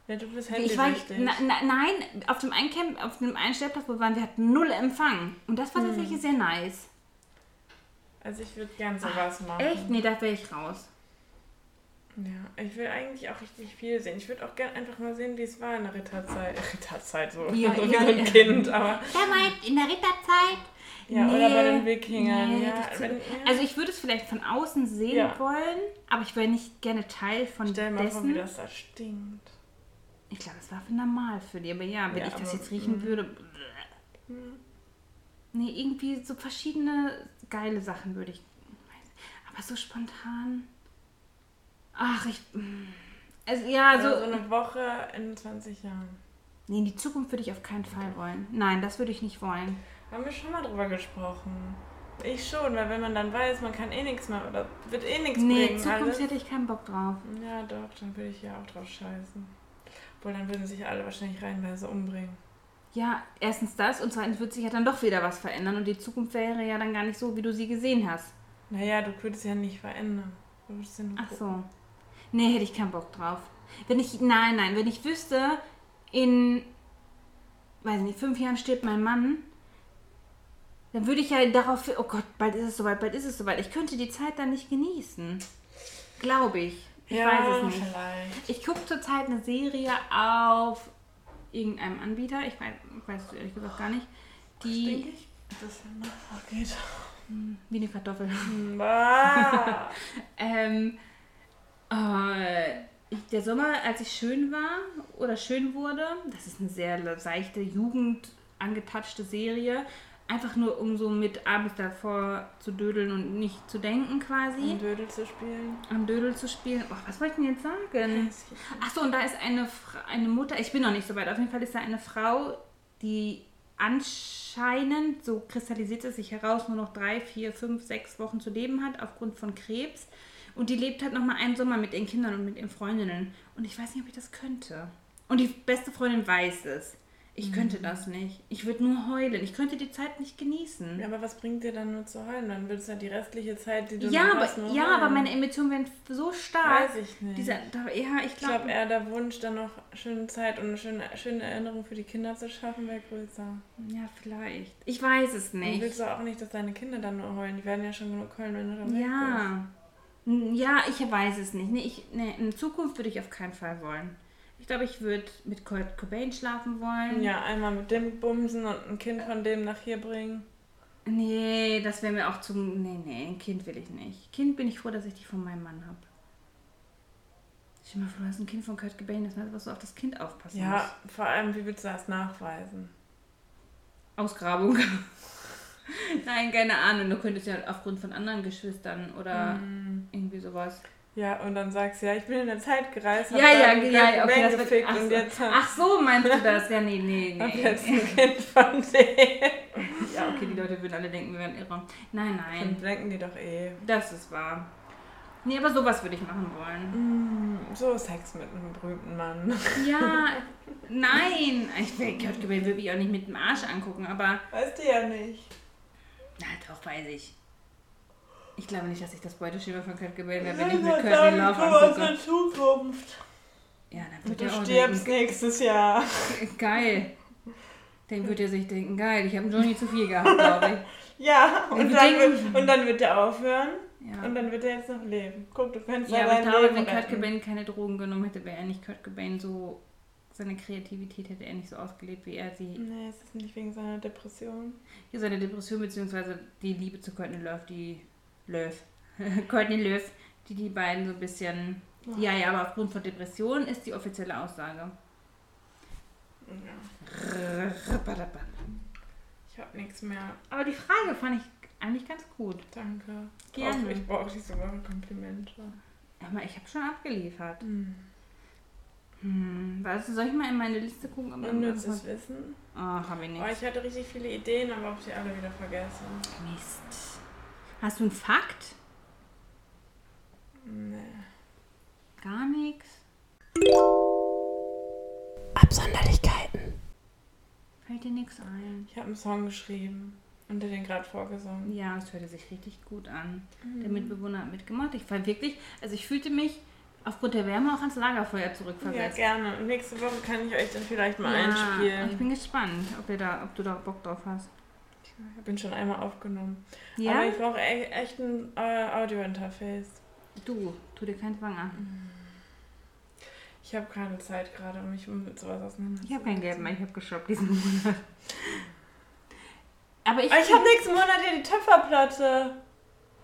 Speaker 1: Ja, du bist
Speaker 2: Ich war, na, na, nein, auf dem einen Camp, auf dem einen Stellplatz, wo wir waren, wir hatten null Empfang. Und das war tatsächlich sehr nice.
Speaker 1: Also ich würde gern sowas machen.
Speaker 2: Echt? Nee, da wäre ich raus.
Speaker 1: Ja, ich will eigentlich auch richtig viel sehen. Ich würde auch gern einfach mal sehen, wie es war in der Ritterzeit. Ritterzeit, so,
Speaker 2: Ja,
Speaker 1: so wie so ein
Speaker 2: ja.
Speaker 1: Kind, aber.
Speaker 2: Damals in der Ritterzeit.
Speaker 1: Ja,
Speaker 2: Nee,
Speaker 1: oder bei den Wikingern.
Speaker 2: nee,
Speaker 1: ja, wenn, ja.
Speaker 2: Also ich würde es vielleicht von außen sehen
Speaker 1: Ja.
Speaker 2: wollen, aber ich wäre nicht gerne Teil von
Speaker 1: Stell mal vor, wie
Speaker 2: dessen.
Speaker 1: das da stinkt.
Speaker 2: Ich glaube, das war für normal für die, aber ja, wenn ich das jetzt riechen
Speaker 1: mm.
Speaker 2: würde. Nee, irgendwie so verschiedene geile Sachen würde ich. Aber so spontan. Ach, ich. mm. Also ja,
Speaker 1: Also
Speaker 2: so.
Speaker 1: so eine Woche in 20 Jahren.
Speaker 2: Nee, in die Zukunft würde ich auf keinen Fall wollen. Nein, das würde ich nicht wollen.
Speaker 1: Haben wir schon mal drüber gesprochen. Ich schon, weil wenn man dann weiß, man kann eh nichts mehr oder wird eh nichts
Speaker 2: Nee,
Speaker 1: bringen.
Speaker 2: Zukunft
Speaker 1: alles.
Speaker 2: hätte ich keinen Bock drauf.
Speaker 1: Ja, doch, dann würde ich ja auch drauf scheißen. Obwohl, dann würden sich alle wahrscheinlich reihenweise umbringen.
Speaker 2: Ja, erstens das und zweitens wird sich ja dann doch wieder was verändern und die Zukunft wäre ja dann gar nicht so, wie du sie gesehen hast.
Speaker 1: Naja, du würdest ja nicht verändern. Du würdest ja nur
Speaker 2: Ach so. Nee, hätte ich keinen Bock drauf. Wenn ich, nein, nein, wenn ich wüsste, in, weiß nicht, fünf Jahren stirbt mein Mann, dann würde ich ja darauf, oh Gott, bald ist es soweit, bald ist es soweit. Ich könnte die Zeit dann nicht genießen. Glaube ich. Ich
Speaker 1: ja,
Speaker 2: weiß es nicht.
Speaker 1: vielleicht.
Speaker 2: Ich gucke zurzeit eine Serie auf irgendeinem Anbieter, ich weiß, ich weiß es ehrlich gesagt gar nicht, die
Speaker 1: Stinkig? Das ja noch geht.
Speaker 2: wie eine Kartoffel.
Speaker 1: Bah.
Speaker 2: Ähm, äh, ich, der Sommer, als ich schön war oder schön wurde, das ist eine sehr seichte, Jugend angetatschte Serie. Einfach nur, um so mit abends davor zu dödeln und nicht zu denken quasi.
Speaker 1: um Dödel zu spielen.
Speaker 2: Am Dödel zu spielen. Oh, was wollte ich denn jetzt sagen? Achso, und da ist eine, Fra- eine Mutter, ich bin noch nicht so weit, auf jeden Fall ist da eine Frau, die anscheinend, so kristallisiert es sich heraus, nur noch drei, vier, fünf, sechs Wochen zu leben hat aufgrund von Krebs. Und die lebt halt nochmal einen Sommer mit ihren Kindern und mit ihren Freundinnen. Und ich weiß nicht, ob ich das könnte. Und die beste Freundin weiß es. Ich könnte das nicht. Ich würde nur heulen. Ich könnte die Zeit nicht genießen.
Speaker 1: Ja, aber was bringt dir dann nur zu heulen? Dann willst du ja die restliche Zeit, die du
Speaker 2: Ja, aber,
Speaker 1: hast, nur
Speaker 2: ja,
Speaker 1: heulen.
Speaker 2: aber meine Emotionen wären so stark.
Speaker 1: Weiß ich nicht.
Speaker 2: Dieser, da, ja, ich
Speaker 1: ich glaube,
Speaker 2: glaube.
Speaker 1: eher der Wunsch, dann noch schöne Zeit und eine schöne, schöne Erinnerung für die Kinder zu schaffen, wäre größer.
Speaker 2: Ja, vielleicht. Ich weiß es
Speaker 1: Und
Speaker 2: nicht.
Speaker 1: willst du auch nicht, dass deine Kinder dann nur heulen? Die werden ja schon genug heulen, wenn du dann bist.
Speaker 2: Ja. N- Ja, ich weiß es nicht. Nee, ich, nee, in Zukunft würde ich auf keinen Fall wollen. Ich glaube, ich würde mit Kurt Cobain schlafen wollen.
Speaker 1: Ja, einmal mit dem bumsen und ein Kind von dem nach hier bringen.
Speaker 2: Nee, das wäre mir auch zu. Nee, nee, ein Kind will ich nicht. Kind bin ich froh, dass ich die von meinem Mann habe. Stell dir mal vor, du hast ein Kind von Kurt Cobain, das heißt, was du auf das Kind aufpassen
Speaker 1: Ja, vor allem, wie willst du das nachweisen?
Speaker 2: musst. Ausgrabung. Nein, keine Ahnung. Du könntest ja aufgrund von anderen Geschwistern oder
Speaker 1: Mhm.
Speaker 2: irgendwie sowas.
Speaker 1: Ja, und dann sagst du, ja, ich bin in der Zeit gereist, hab
Speaker 2: Ja, ja, ja, ja, okay, das wird, ach,
Speaker 1: und jetzt hab,
Speaker 2: ach so, meinst du das? Ja, nee, nee,
Speaker 1: hab
Speaker 2: nee.
Speaker 1: jetzt ein Kind von dem.
Speaker 2: Ja, okay, die Leute würden alle denken, wir wären irre. Nein,
Speaker 1: Dann
Speaker 2: nein,
Speaker 1: denken die doch eh.
Speaker 2: das ist wahr. Nee, aber sowas würde ich machen wollen.
Speaker 1: Mm, so Sex mit einem berühmten Mann.
Speaker 2: Ja, nein. Ich würde ich auch nicht mit dem Arsch angucken, aber
Speaker 1: Weißt du ja nicht.
Speaker 2: na doch, weiß ich. Ich glaube nicht, dass ich das Beuteschema von Kurt Cobain wäre, wenn ich mir Courtney Love angucke.
Speaker 1: Zukunft.
Speaker 2: Ja, dann
Speaker 1: Und
Speaker 2: wird
Speaker 1: du
Speaker 2: er auch
Speaker 1: stirbst
Speaker 2: denken,
Speaker 1: nächstes Jahr.
Speaker 2: geil. Dann wird er sich denken, geil, ich habe Johnny zu viel gehabt, glaube
Speaker 1: Ja, und dann, wird, und dann wird er aufhören
Speaker 2: ich. Ja.
Speaker 1: und dann wird er jetzt noch leben. Guck, du kannst
Speaker 2: Ja,
Speaker 1: ja
Speaker 2: aber ich glaube, wenn Kurt. Cobain keine Drogen genommen hätte, wäre er nicht Kurt Cobain so. Seine Kreativität hätte er nicht so ausgelebt, wie er sie.
Speaker 1: Nee, es ist nicht wegen seiner Depression.
Speaker 2: Ja, seine Depression bzw. die Liebe zu Courtney Love, die Löw. Courtney Löw, die die beiden so ein bisschen. Ja, ja, aber aufgrund von Depression ist die offizielle Aussage.
Speaker 1: Ja, ich hab nichts mehr.
Speaker 2: Aber die Frage fand ich eigentlich ganz gut.
Speaker 1: Danke.
Speaker 2: Gerne.
Speaker 1: Ich brauche diese Woche Komplimente.
Speaker 2: Aber ich habe schon abgeliefert.
Speaker 1: Hm.
Speaker 2: Hm, was, soll ich mal in meine Liste gucken? ob
Speaker 1: Unnützes Wissen.
Speaker 2: Ach, habe ich
Speaker 1: Oh,
Speaker 2: nicht.
Speaker 1: ich hatte richtig viele Ideen, aber hab sie alle wieder vergessen.
Speaker 2: Mist. Hast du einen Fakt?
Speaker 1: Nee.
Speaker 2: Gar nichts.
Speaker 1: Absonderlichkeiten.
Speaker 2: Fällt dir nichts ein?
Speaker 1: Ich habe einen Song geschrieben und dir den gerade vorgesungen.
Speaker 2: Ja, es hörte sich richtig gut an.
Speaker 1: Mhm.
Speaker 2: Der Mitbewohner hat mitgemacht. Ich war wirklich, also ich fühlte mich aufgrund der Wärme auch ans Lagerfeuer
Speaker 1: Ja,
Speaker 2: zurückversetzt.
Speaker 1: gerne. Und nächste Woche kann ich euch dann vielleicht mal
Speaker 2: Ja,
Speaker 1: einspielen.
Speaker 2: Ich bin gespannt, ob, ihr da, ob du da Bock drauf hast.
Speaker 1: Ich bin schon einmal aufgenommen.
Speaker 2: Ja?
Speaker 1: Aber ich brauche echt ein äh, Audio-Interface.
Speaker 2: du, tu dir keinen Zwang an.
Speaker 1: Ich habe keine Zeit gerade, um mich mit sowas auseinanderzusetzen.
Speaker 2: Ich habe kein Geld mehr, ich habe geshoppt diesen Monat. Aber ich.
Speaker 1: Ich habe nächsten Monat ja die Töpferplatte.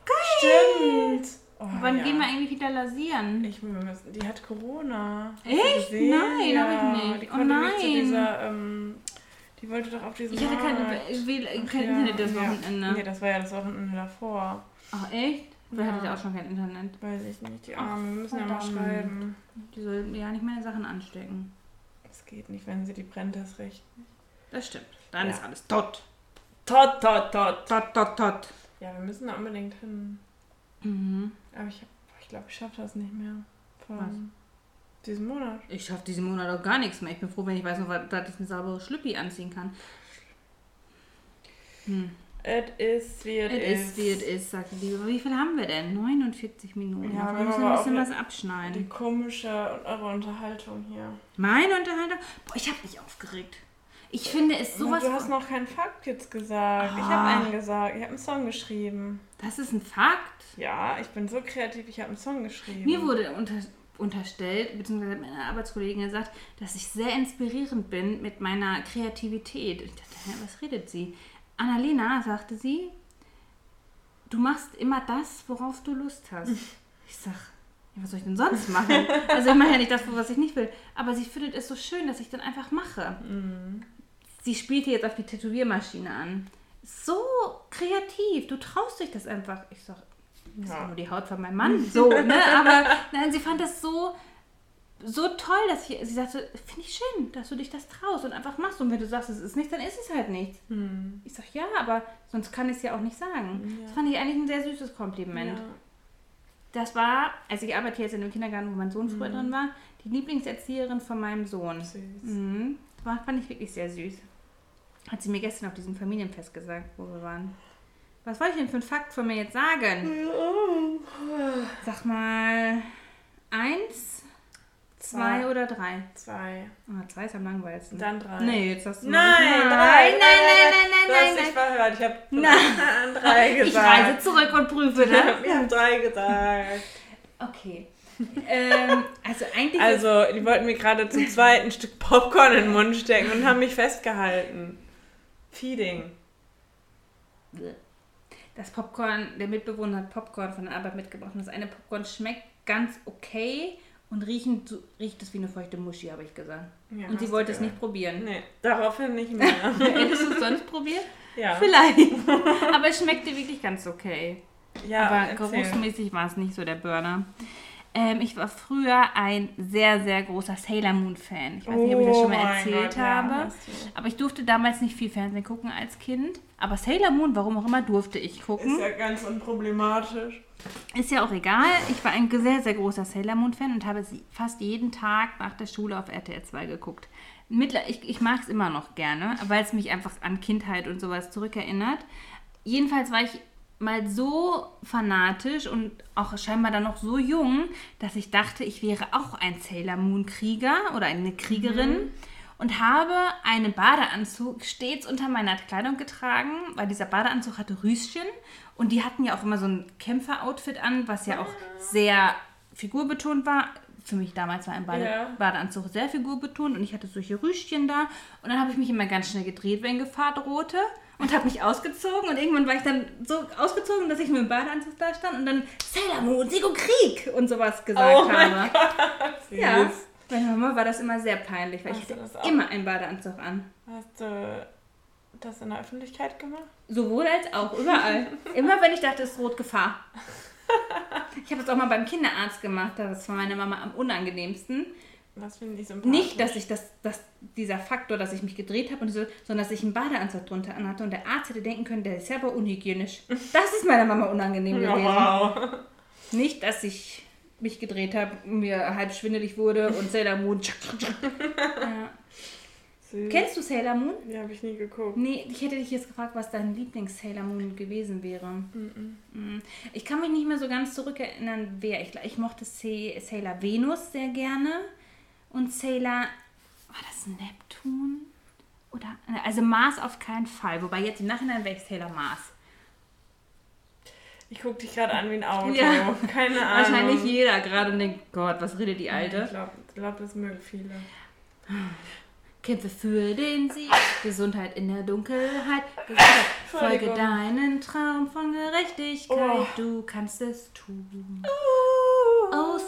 Speaker 1: Geil! Stimmt. Oh,
Speaker 2: Wann
Speaker 1: ja.
Speaker 2: gehen wir eigentlich wieder lasieren?
Speaker 1: Ich, müssen, die hat Corona. Hast
Speaker 2: Echt? Nein,
Speaker 1: ja,
Speaker 2: hab ich nicht.
Speaker 1: Die
Speaker 2: Oh
Speaker 1: konnte nicht zu
Speaker 2: nein.
Speaker 1: dieser, ähm, die wollte doch auf diesen
Speaker 2: Ich hatte keine,
Speaker 1: Markt.
Speaker 2: will-
Speaker 1: Ach
Speaker 2: kein
Speaker 1: ja,
Speaker 2: Internet das
Speaker 1: ja.
Speaker 2: Wochenende.
Speaker 1: Nee, das war ja das Wochenende davor.
Speaker 2: Ach echt? Wer
Speaker 1: Ja.
Speaker 2: hatte ja auch schon kein Internet?
Speaker 1: Weiß ich nicht, die
Speaker 2: Ach,
Speaker 1: Arme. Wir müssen ja mal schreiben.
Speaker 2: Die sollten ja nicht meine Sachen anstecken.
Speaker 1: Das geht nicht, wenn sie die brennt, das recht.
Speaker 2: Das stimmt. Dann
Speaker 1: Ja.
Speaker 2: ist alles tot.
Speaker 1: Tot, tot, tot.
Speaker 2: Tot, tot, tot.
Speaker 1: Ja, wir müssen da unbedingt hin.
Speaker 2: Mhm.
Speaker 1: Aber ich, ich glaube, ich schaffe das nicht mehr. Von
Speaker 2: Was?
Speaker 1: Diesem Monat.
Speaker 2: Ich schaffe diesen Monat auch gar nichts mehr. Ich bin froh, wenn ich weiß noch, dass ich eine saubere Schlüppi anziehen kann. Hm.
Speaker 1: It is wie it
Speaker 2: Es
Speaker 1: is.
Speaker 2: ist, wie es ist, sagte die. Aber wie viel haben wir denn? 49 Minuten.
Speaker 1: Ja,
Speaker 2: wir müssen ein bisschen was
Speaker 1: Die
Speaker 2: abschneiden.
Speaker 1: komische und eure Unterhaltung hier.
Speaker 2: Meine Unterhaltung? Boah, ich habe mich aufgeregt. Ich finde es sowas
Speaker 1: du hast noch keinen Fakt jetzt gesagt. Ich
Speaker 2: Ah.
Speaker 1: habe einen gesagt. Ich habe einen Song geschrieben.
Speaker 2: Das ist ein Fakt.
Speaker 1: Ja, ich bin so kreativ. Ich habe einen Song geschrieben.
Speaker 2: Mir wurde unter, unterstellt, beziehungsweise meine Arbeitskollegin gesagt, dass ich sehr inspirierend bin mit meiner Kreativität. Ich dachte, was redet sie? Annalena, sagte sie, du machst immer das, worauf du Lust hast. Ich sag, ja, was soll ich denn sonst machen? Also ich mache ja nicht das, was ich nicht will. Aber sie findet es so schön, dass ich dann einfach mache.
Speaker 1: Mhm.
Speaker 2: Sie spielte jetzt auf die Tätowiermaschine an. So kreativ, du traust dich das einfach. Ich sag, das ist
Speaker 1: Ja.
Speaker 2: nur die Haut von meinem Mann. So, ne? Aber nein, sie fand das so, so toll, dass ich, sie sagte, finde ich schön, dass du dich das traust und einfach machst. Und wenn du sagst, es ist nichts, dann ist es halt nichts.
Speaker 1: Hm.
Speaker 2: Ich sag, ja, aber sonst kann ich es ja auch nicht sagen.
Speaker 1: Ja.
Speaker 2: Das fand ich eigentlich ein sehr süßes Kompliment. Das war, also ich arbeite jetzt in einem Kindergarten, wo mein Sohn früher drin war, die Lieblingserzieherin von meinem Sohn.
Speaker 1: Ja, süß.
Speaker 2: Mhm. Das war, fand ich wirklich sehr süß. Hat sie mir gestern auf diesem Familienfest gesagt, wo wir waren. Was wollte ich denn für einen Fakt von mir jetzt sagen? Sag mal, eins, zwei
Speaker 1: Zwei.
Speaker 2: oder drei?
Speaker 1: Zwei.
Speaker 2: Ah, zwei ist am langweiligsten.
Speaker 1: Dann drei.
Speaker 2: Nee, jetzt hast du
Speaker 1: Nein,
Speaker 2: noch-
Speaker 1: drei.
Speaker 2: Nein, nein, nein, nein,
Speaker 1: Du
Speaker 2: nein,
Speaker 1: hast
Speaker 2: nein,
Speaker 1: dich verhört. Ich habe
Speaker 2: Nein.
Speaker 1: drei
Speaker 2: Ich
Speaker 1: gesagt.
Speaker 2: reise zurück und prüfe das.
Speaker 1: Wir haben drei gesagt.
Speaker 2: Okay. ähm, also eigentlich.
Speaker 1: Also, die wollten mir gerade zum zweiten Stück Popcorn in den Mund stecken und haben mich festgehalten. Feeding.
Speaker 2: Das Popcorn, der Mitbewohner hat Popcorn von der Arbeit mitgebracht. Und das eine Popcorn schmeckt ganz okay und riechen, so- riecht es wie eine feuchte Muschi, habe ich gesagt.
Speaker 1: Ja,
Speaker 2: und sie wollte es nicht probieren.
Speaker 1: Nee, daraufhin nicht mehr.
Speaker 2: Hättest du es sonst probiert?
Speaker 1: ja.
Speaker 2: Vielleicht. Aber es schmeckte wirklich ganz okay.
Speaker 1: ja
Speaker 2: Aber
Speaker 1: erzähl.
Speaker 2: geruchsmäßig war es nicht so der Burner. Ähm, ich war früher ein sehr, sehr großer Sailor Moon Fan. Ich weiß nicht, ob ich das schon mal
Speaker 1: Oh
Speaker 2: erzählt
Speaker 1: Gott, ja,
Speaker 2: habe.
Speaker 1: du.
Speaker 2: Aber ich durfte damals nicht viel Fernsehen gucken als Kind. Aber Sailor Moon, warum auch immer, durfte ich gucken.
Speaker 1: Ist ja ganz unproblematisch.
Speaker 2: Ist ja auch egal. Ich war ein sehr, sehr großer Sailor Moon-Fan und habe sie fast jeden Tag nach der Schule auf RTL 2 geguckt. Mittler, ich ich mag es immer noch gerne, weil es mich einfach an Kindheit und sowas zurückerinnert. Jedenfalls war ich mal so fanatisch und auch scheinbar dann noch so jung, dass ich dachte, ich wäre auch ein Sailor Moon Krieger oder eine Kriegerin.
Speaker 1: Mhm.
Speaker 2: Und habe einen Badeanzug stets unter meiner Kleidung getragen, weil dieser Badeanzug hatte Rüschen. Und die hatten ja auch immer so ein Kämpfer-Outfit an, was ja auch sehr figurbetont war. Für mich damals war ein Bade
Speaker 1: Ja.
Speaker 2: Badeanzug sehr figurbetont und ich hatte solche Rüschchen da. Und dann habe ich mich immer ganz schnell gedreht, wenn Gefahr drohte. Und habe mich ausgezogen und irgendwann war ich dann so ausgezogen, dass ich mit dem Badeanzug da stand und dann Sailor Moon, Sieg und Krieg und sowas gesagt
Speaker 1: Oh
Speaker 2: habe.
Speaker 1: Süß.
Speaker 2: Ja, meiner Mama war das immer sehr peinlich, weil ich
Speaker 1: Hast du
Speaker 2: hatte immer einen Badeanzug an.
Speaker 1: Hast du das in der Öffentlichkeit gemacht?
Speaker 2: Sowohl als auch, überall. immer wenn ich dachte, es droht Gefahr. Ich habe das auch mal beim Kinderarzt gemacht, das war meine Mama am unangenehmsten.
Speaker 1: Was finde ich sympathisch?
Speaker 2: Nicht, dass ich das, dass dieser Faktor, dass ich mich gedreht habe und so, sondern dass ich einen Badeanzug drunter anhatte und der Arzt hätte denken können, der ist ja aber unhygienisch. Das ist meiner Mama unangenehm
Speaker 1: Ja,
Speaker 2: gewesen.
Speaker 1: wow.
Speaker 2: Nicht, dass ich mich gedreht habe, mir halb schwindelig wurde und Sailor Moon. ja. Kennst du Sailor Moon?
Speaker 1: Die habe ich nie geguckt.
Speaker 2: Nee, ich hätte dich jetzt gefragt, was dein Lieblings-Sailor Moon gewesen wäre.
Speaker 1: Mhm.
Speaker 2: Mm. Ich kann mich nicht mehr so ganz zurückerinnern, wer. Ich, ich mochte Sa- Sailor Venus sehr gerne. Und Sailor. War das Neptun? Oder. Also Mars auf keinen Fall. Wobei jetzt im Nachhinein wäre ich Sailor Mars.
Speaker 1: Ich gucke dich gerade an wie ein Auto.
Speaker 2: Ja.
Speaker 1: Keine Ahnung.
Speaker 2: Wahrscheinlich jeder gerade und denkt, Gott, was redet die
Speaker 1: Ich
Speaker 2: Alte?
Speaker 1: glaube, glaub, das mögen viele.
Speaker 2: Kämpfe für den Sieg, Gesundheit in der Dunkelheit, Gesundheit, folge deinen Traum von Gerechtigkeit,
Speaker 1: Oh.
Speaker 2: du kannst es tun. Oh,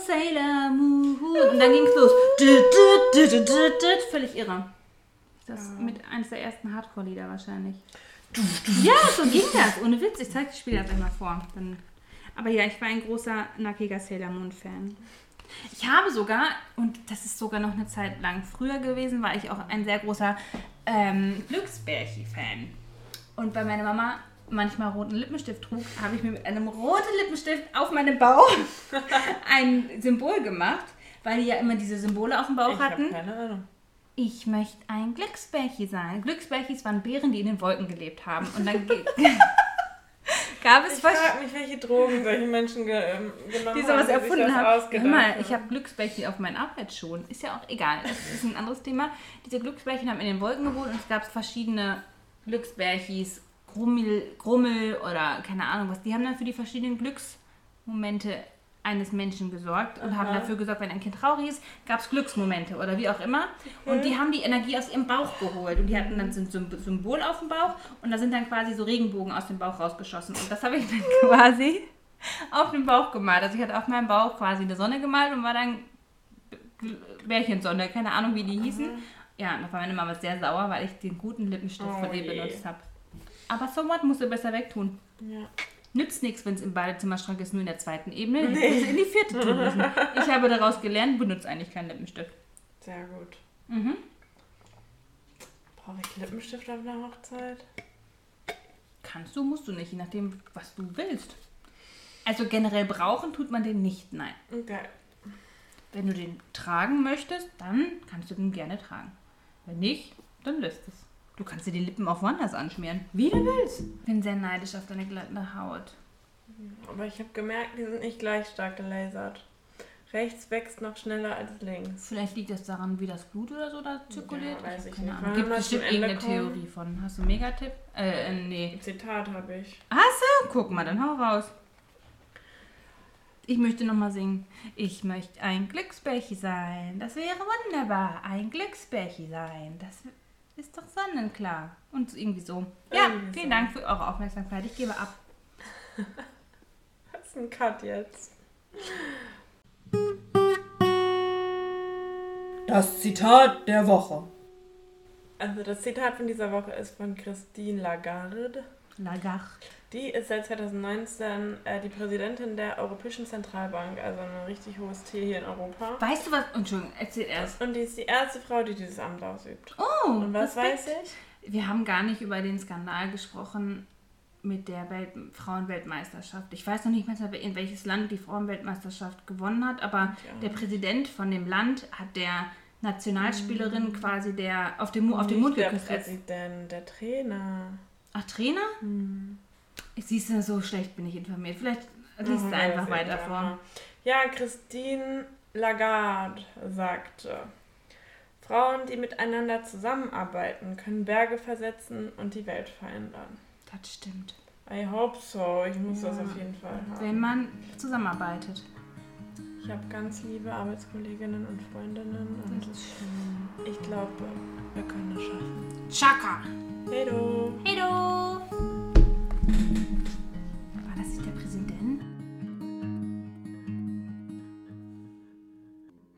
Speaker 2: Sailor Moon. Und dann los. Dü, dü, dü. Völlig irre. Das ist mit eines der ersten Hardcore-Lieder wahrscheinlich. Ja, so ging das. Ohne Witz. Ich zeig das Spiel jetzt einmal vor. Dann. Aber ja, ich war ein großer, nackiger Sailor Moon-Fan. Ich habe sogar, und das ist sogar noch eine Zeit lang früher gewesen, war ich auch ein sehr großer ähm, Glücksbärchi-Fan. Und weil meine Mama manchmal roten Lippenstift trug, habe ich mir mit einem roten Lippenstift auf meinem Bauch ein Symbol gemacht, weil die ja immer diese Symbole auf dem Bauch
Speaker 1: Ich habe
Speaker 2: hatten.
Speaker 1: keine Ahnung.
Speaker 2: Ich möchte ein Glücksbärchi sein. Glücksbärchis waren Bären, die in den Wolken gelebt haben. Und dann gab es
Speaker 1: Ich frage mich, welche Drogen solche Menschen ge ähm, genommen
Speaker 2: die
Speaker 1: haben,
Speaker 2: sowas
Speaker 1: sich
Speaker 2: erfunden haben. Hör mal,
Speaker 1: haben.
Speaker 2: ich habe Glücksbärchen auf meinen Arbeitsschuhen. Ist ja auch egal. Das ist ein anderes Thema. Diese Glücksbärchen haben in den Wolken gewohnt und es gab verschiedene Glücksbärchis, Grummel, Grummel oder keine Ahnung was. Die haben dann für die verschiedenen Glücksmomente eines Menschen gesorgt und haben
Speaker 1: Aha.
Speaker 2: dafür gesorgt, wenn ein Kind traurig ist, gab es Glücksmomente oder wie auch immer. Und die haben die Energie aus ihrem Bauch geholt. Und die hatten dann so ein Sym- Symbol auf dem Bauch und da sind dann quasi so Regenbogen aus dem Bauch rausgeschossen. Und das habe ich dann quasi auf dem Bauch gemalt. Also ich hatte auf meinem Bauch quasi eine Sonne gemalt und war dann Bärchensonne, keine Ahnung wie die hießen. Ja, da war meine Mama sehr sauer, weil ich den guten Lippenstift
Speaker 1: Oh
Speaker 2: von ihr benutzt habe. Aber so what musst du besser wegtun.
Speaker 1: Ja.
Speaker 2: Nützt nichts, wenn es im Badezimmerschrank ist, nur in der zweiten Ebene. Es in die vierte tun müssen. Ich habe daraus gelernt, benutze eigentlich keinen Lippenstift.
Speaker 1: Sehr gut.
Speaker 2: Mhm.
Speaker 1: Brauche ich Lippenstift auf einer Hochzeit?
Speaker 2: Kannst du, musst du nicht, je nachdem, was du willst. Also generell brauchen tut man den nicht, nein.
Speaker 1: Okay.
Speaker 2: Wenn du den tragen möchtest, dann kannst du den gerne tragen. Wenn nicht, dann lässt es. Du kannst dir die Lippen auch woanders anschmieren, wie du willst. Bin sehr neidisch auf deine glatte Haut.
Speaker 1: Aber ich habe gemerkt, die sind nicht gleich stark gelasert. Rechts wächst noch schneller als links.
Speaker 2: Vielleicht liegt das daran, wie das Blut oder so da zirkuliert.
Speaker 1: Ja, weiß
Speaker 2: hab
Speaker 1: ich
Speaker 2: keine
Speaker 1: nicht.
Speaker 2: Ahnung. Gibt
Speaker 1: wir
Speaker 2: bestimmt irgendeine
Speaker 1: kommen?
Speaker 2: Theorie von. Hast du einen Megatipp? Äh, äh, nee.
Speaker 1: Zitat habe ich.
Speaker 2: Hast du? Guck mal, dann hau raus. Ich möchte nochmal singen. Ich möchte ein Glücksbärchi sein. Das wäre wunderbar. Ein Glücksbärchi sein. Das ist doch sonnenklar. Und irgendwie so. Ja,
Speaker 1: Irgendwie
Speaker 2: vielen
Speaker 1: so.
Speaker 2: Dank für eure Aufmerksamkeit. Ich gebe ab.
Speaker 1: Das ist ein Cut jetzt.
Speaker 3: Das Zitat der Woche.
Speaker 1: Also das Zitat von dieser Woche ist von Christine Lagarde.
Speaker 2: Lagach.
Speaker 1: Die ist seit 2019 äh, die Präsidentin der Europäischen Zentralbank, also ein richtig hohes Tier hier in Europa.
Speaker 2: Weißt du was? Entschuldigung, erzähl erst.
Speaker 1: Und die ist die erste Frau, die dieses Amt ausübt.
Speaker 2: Oh,
Speaker 1: Und was
Speaker 2: Respekt.
Speaker 1: weiß ich?
Speaker 2: Wir haben gar nicht über den Skandal gesprochen mit der Welt Frauenweltmeisterschaft. Ich weiß noch nicht mehr, in welches Land die Frauenweltmeisterschaft gewonnen hat, aber
Speaker 1: Ja.
Speaker 2: der Präsident von dem Land hat der Nationalspielerin quasi der auf den, auf den Mund
Speaker 1: der
Speaker 2: geküsst. Als,
Speaker 1: Präsident, der Trainer.
Speaker 2: Ach, Trainer? Siehst du, so schlecht bin ich informiert. Vielleicht liest du
Speaker 1: Machen wir
Speaker 2: einfach
Speaker 1: das
Speaker 2: weiter vor.
Speaker 1: Ja, Christine Lagarde sagte, Frauen, die miteinander zusammenarbeiten, können Berge versetzen und die Welt verändern.
Speaker 2: Das stimmt.
Speaker 1: I hope so. Ich muss das
Speaker 2: Ja.
Speaker 1: auf jeden Fall haben.
Speaker 2: Wenn man zusammenarbeitet.
Speaker 1: Ich habe ganz liebe Arbeitskolleginnen und Freundinnen und
Speaker 2: ist schön.
Speaker 1: ich glaube, wir können das schaffen.
Speaker 2: Chaka!
Speaker 1: Hej då!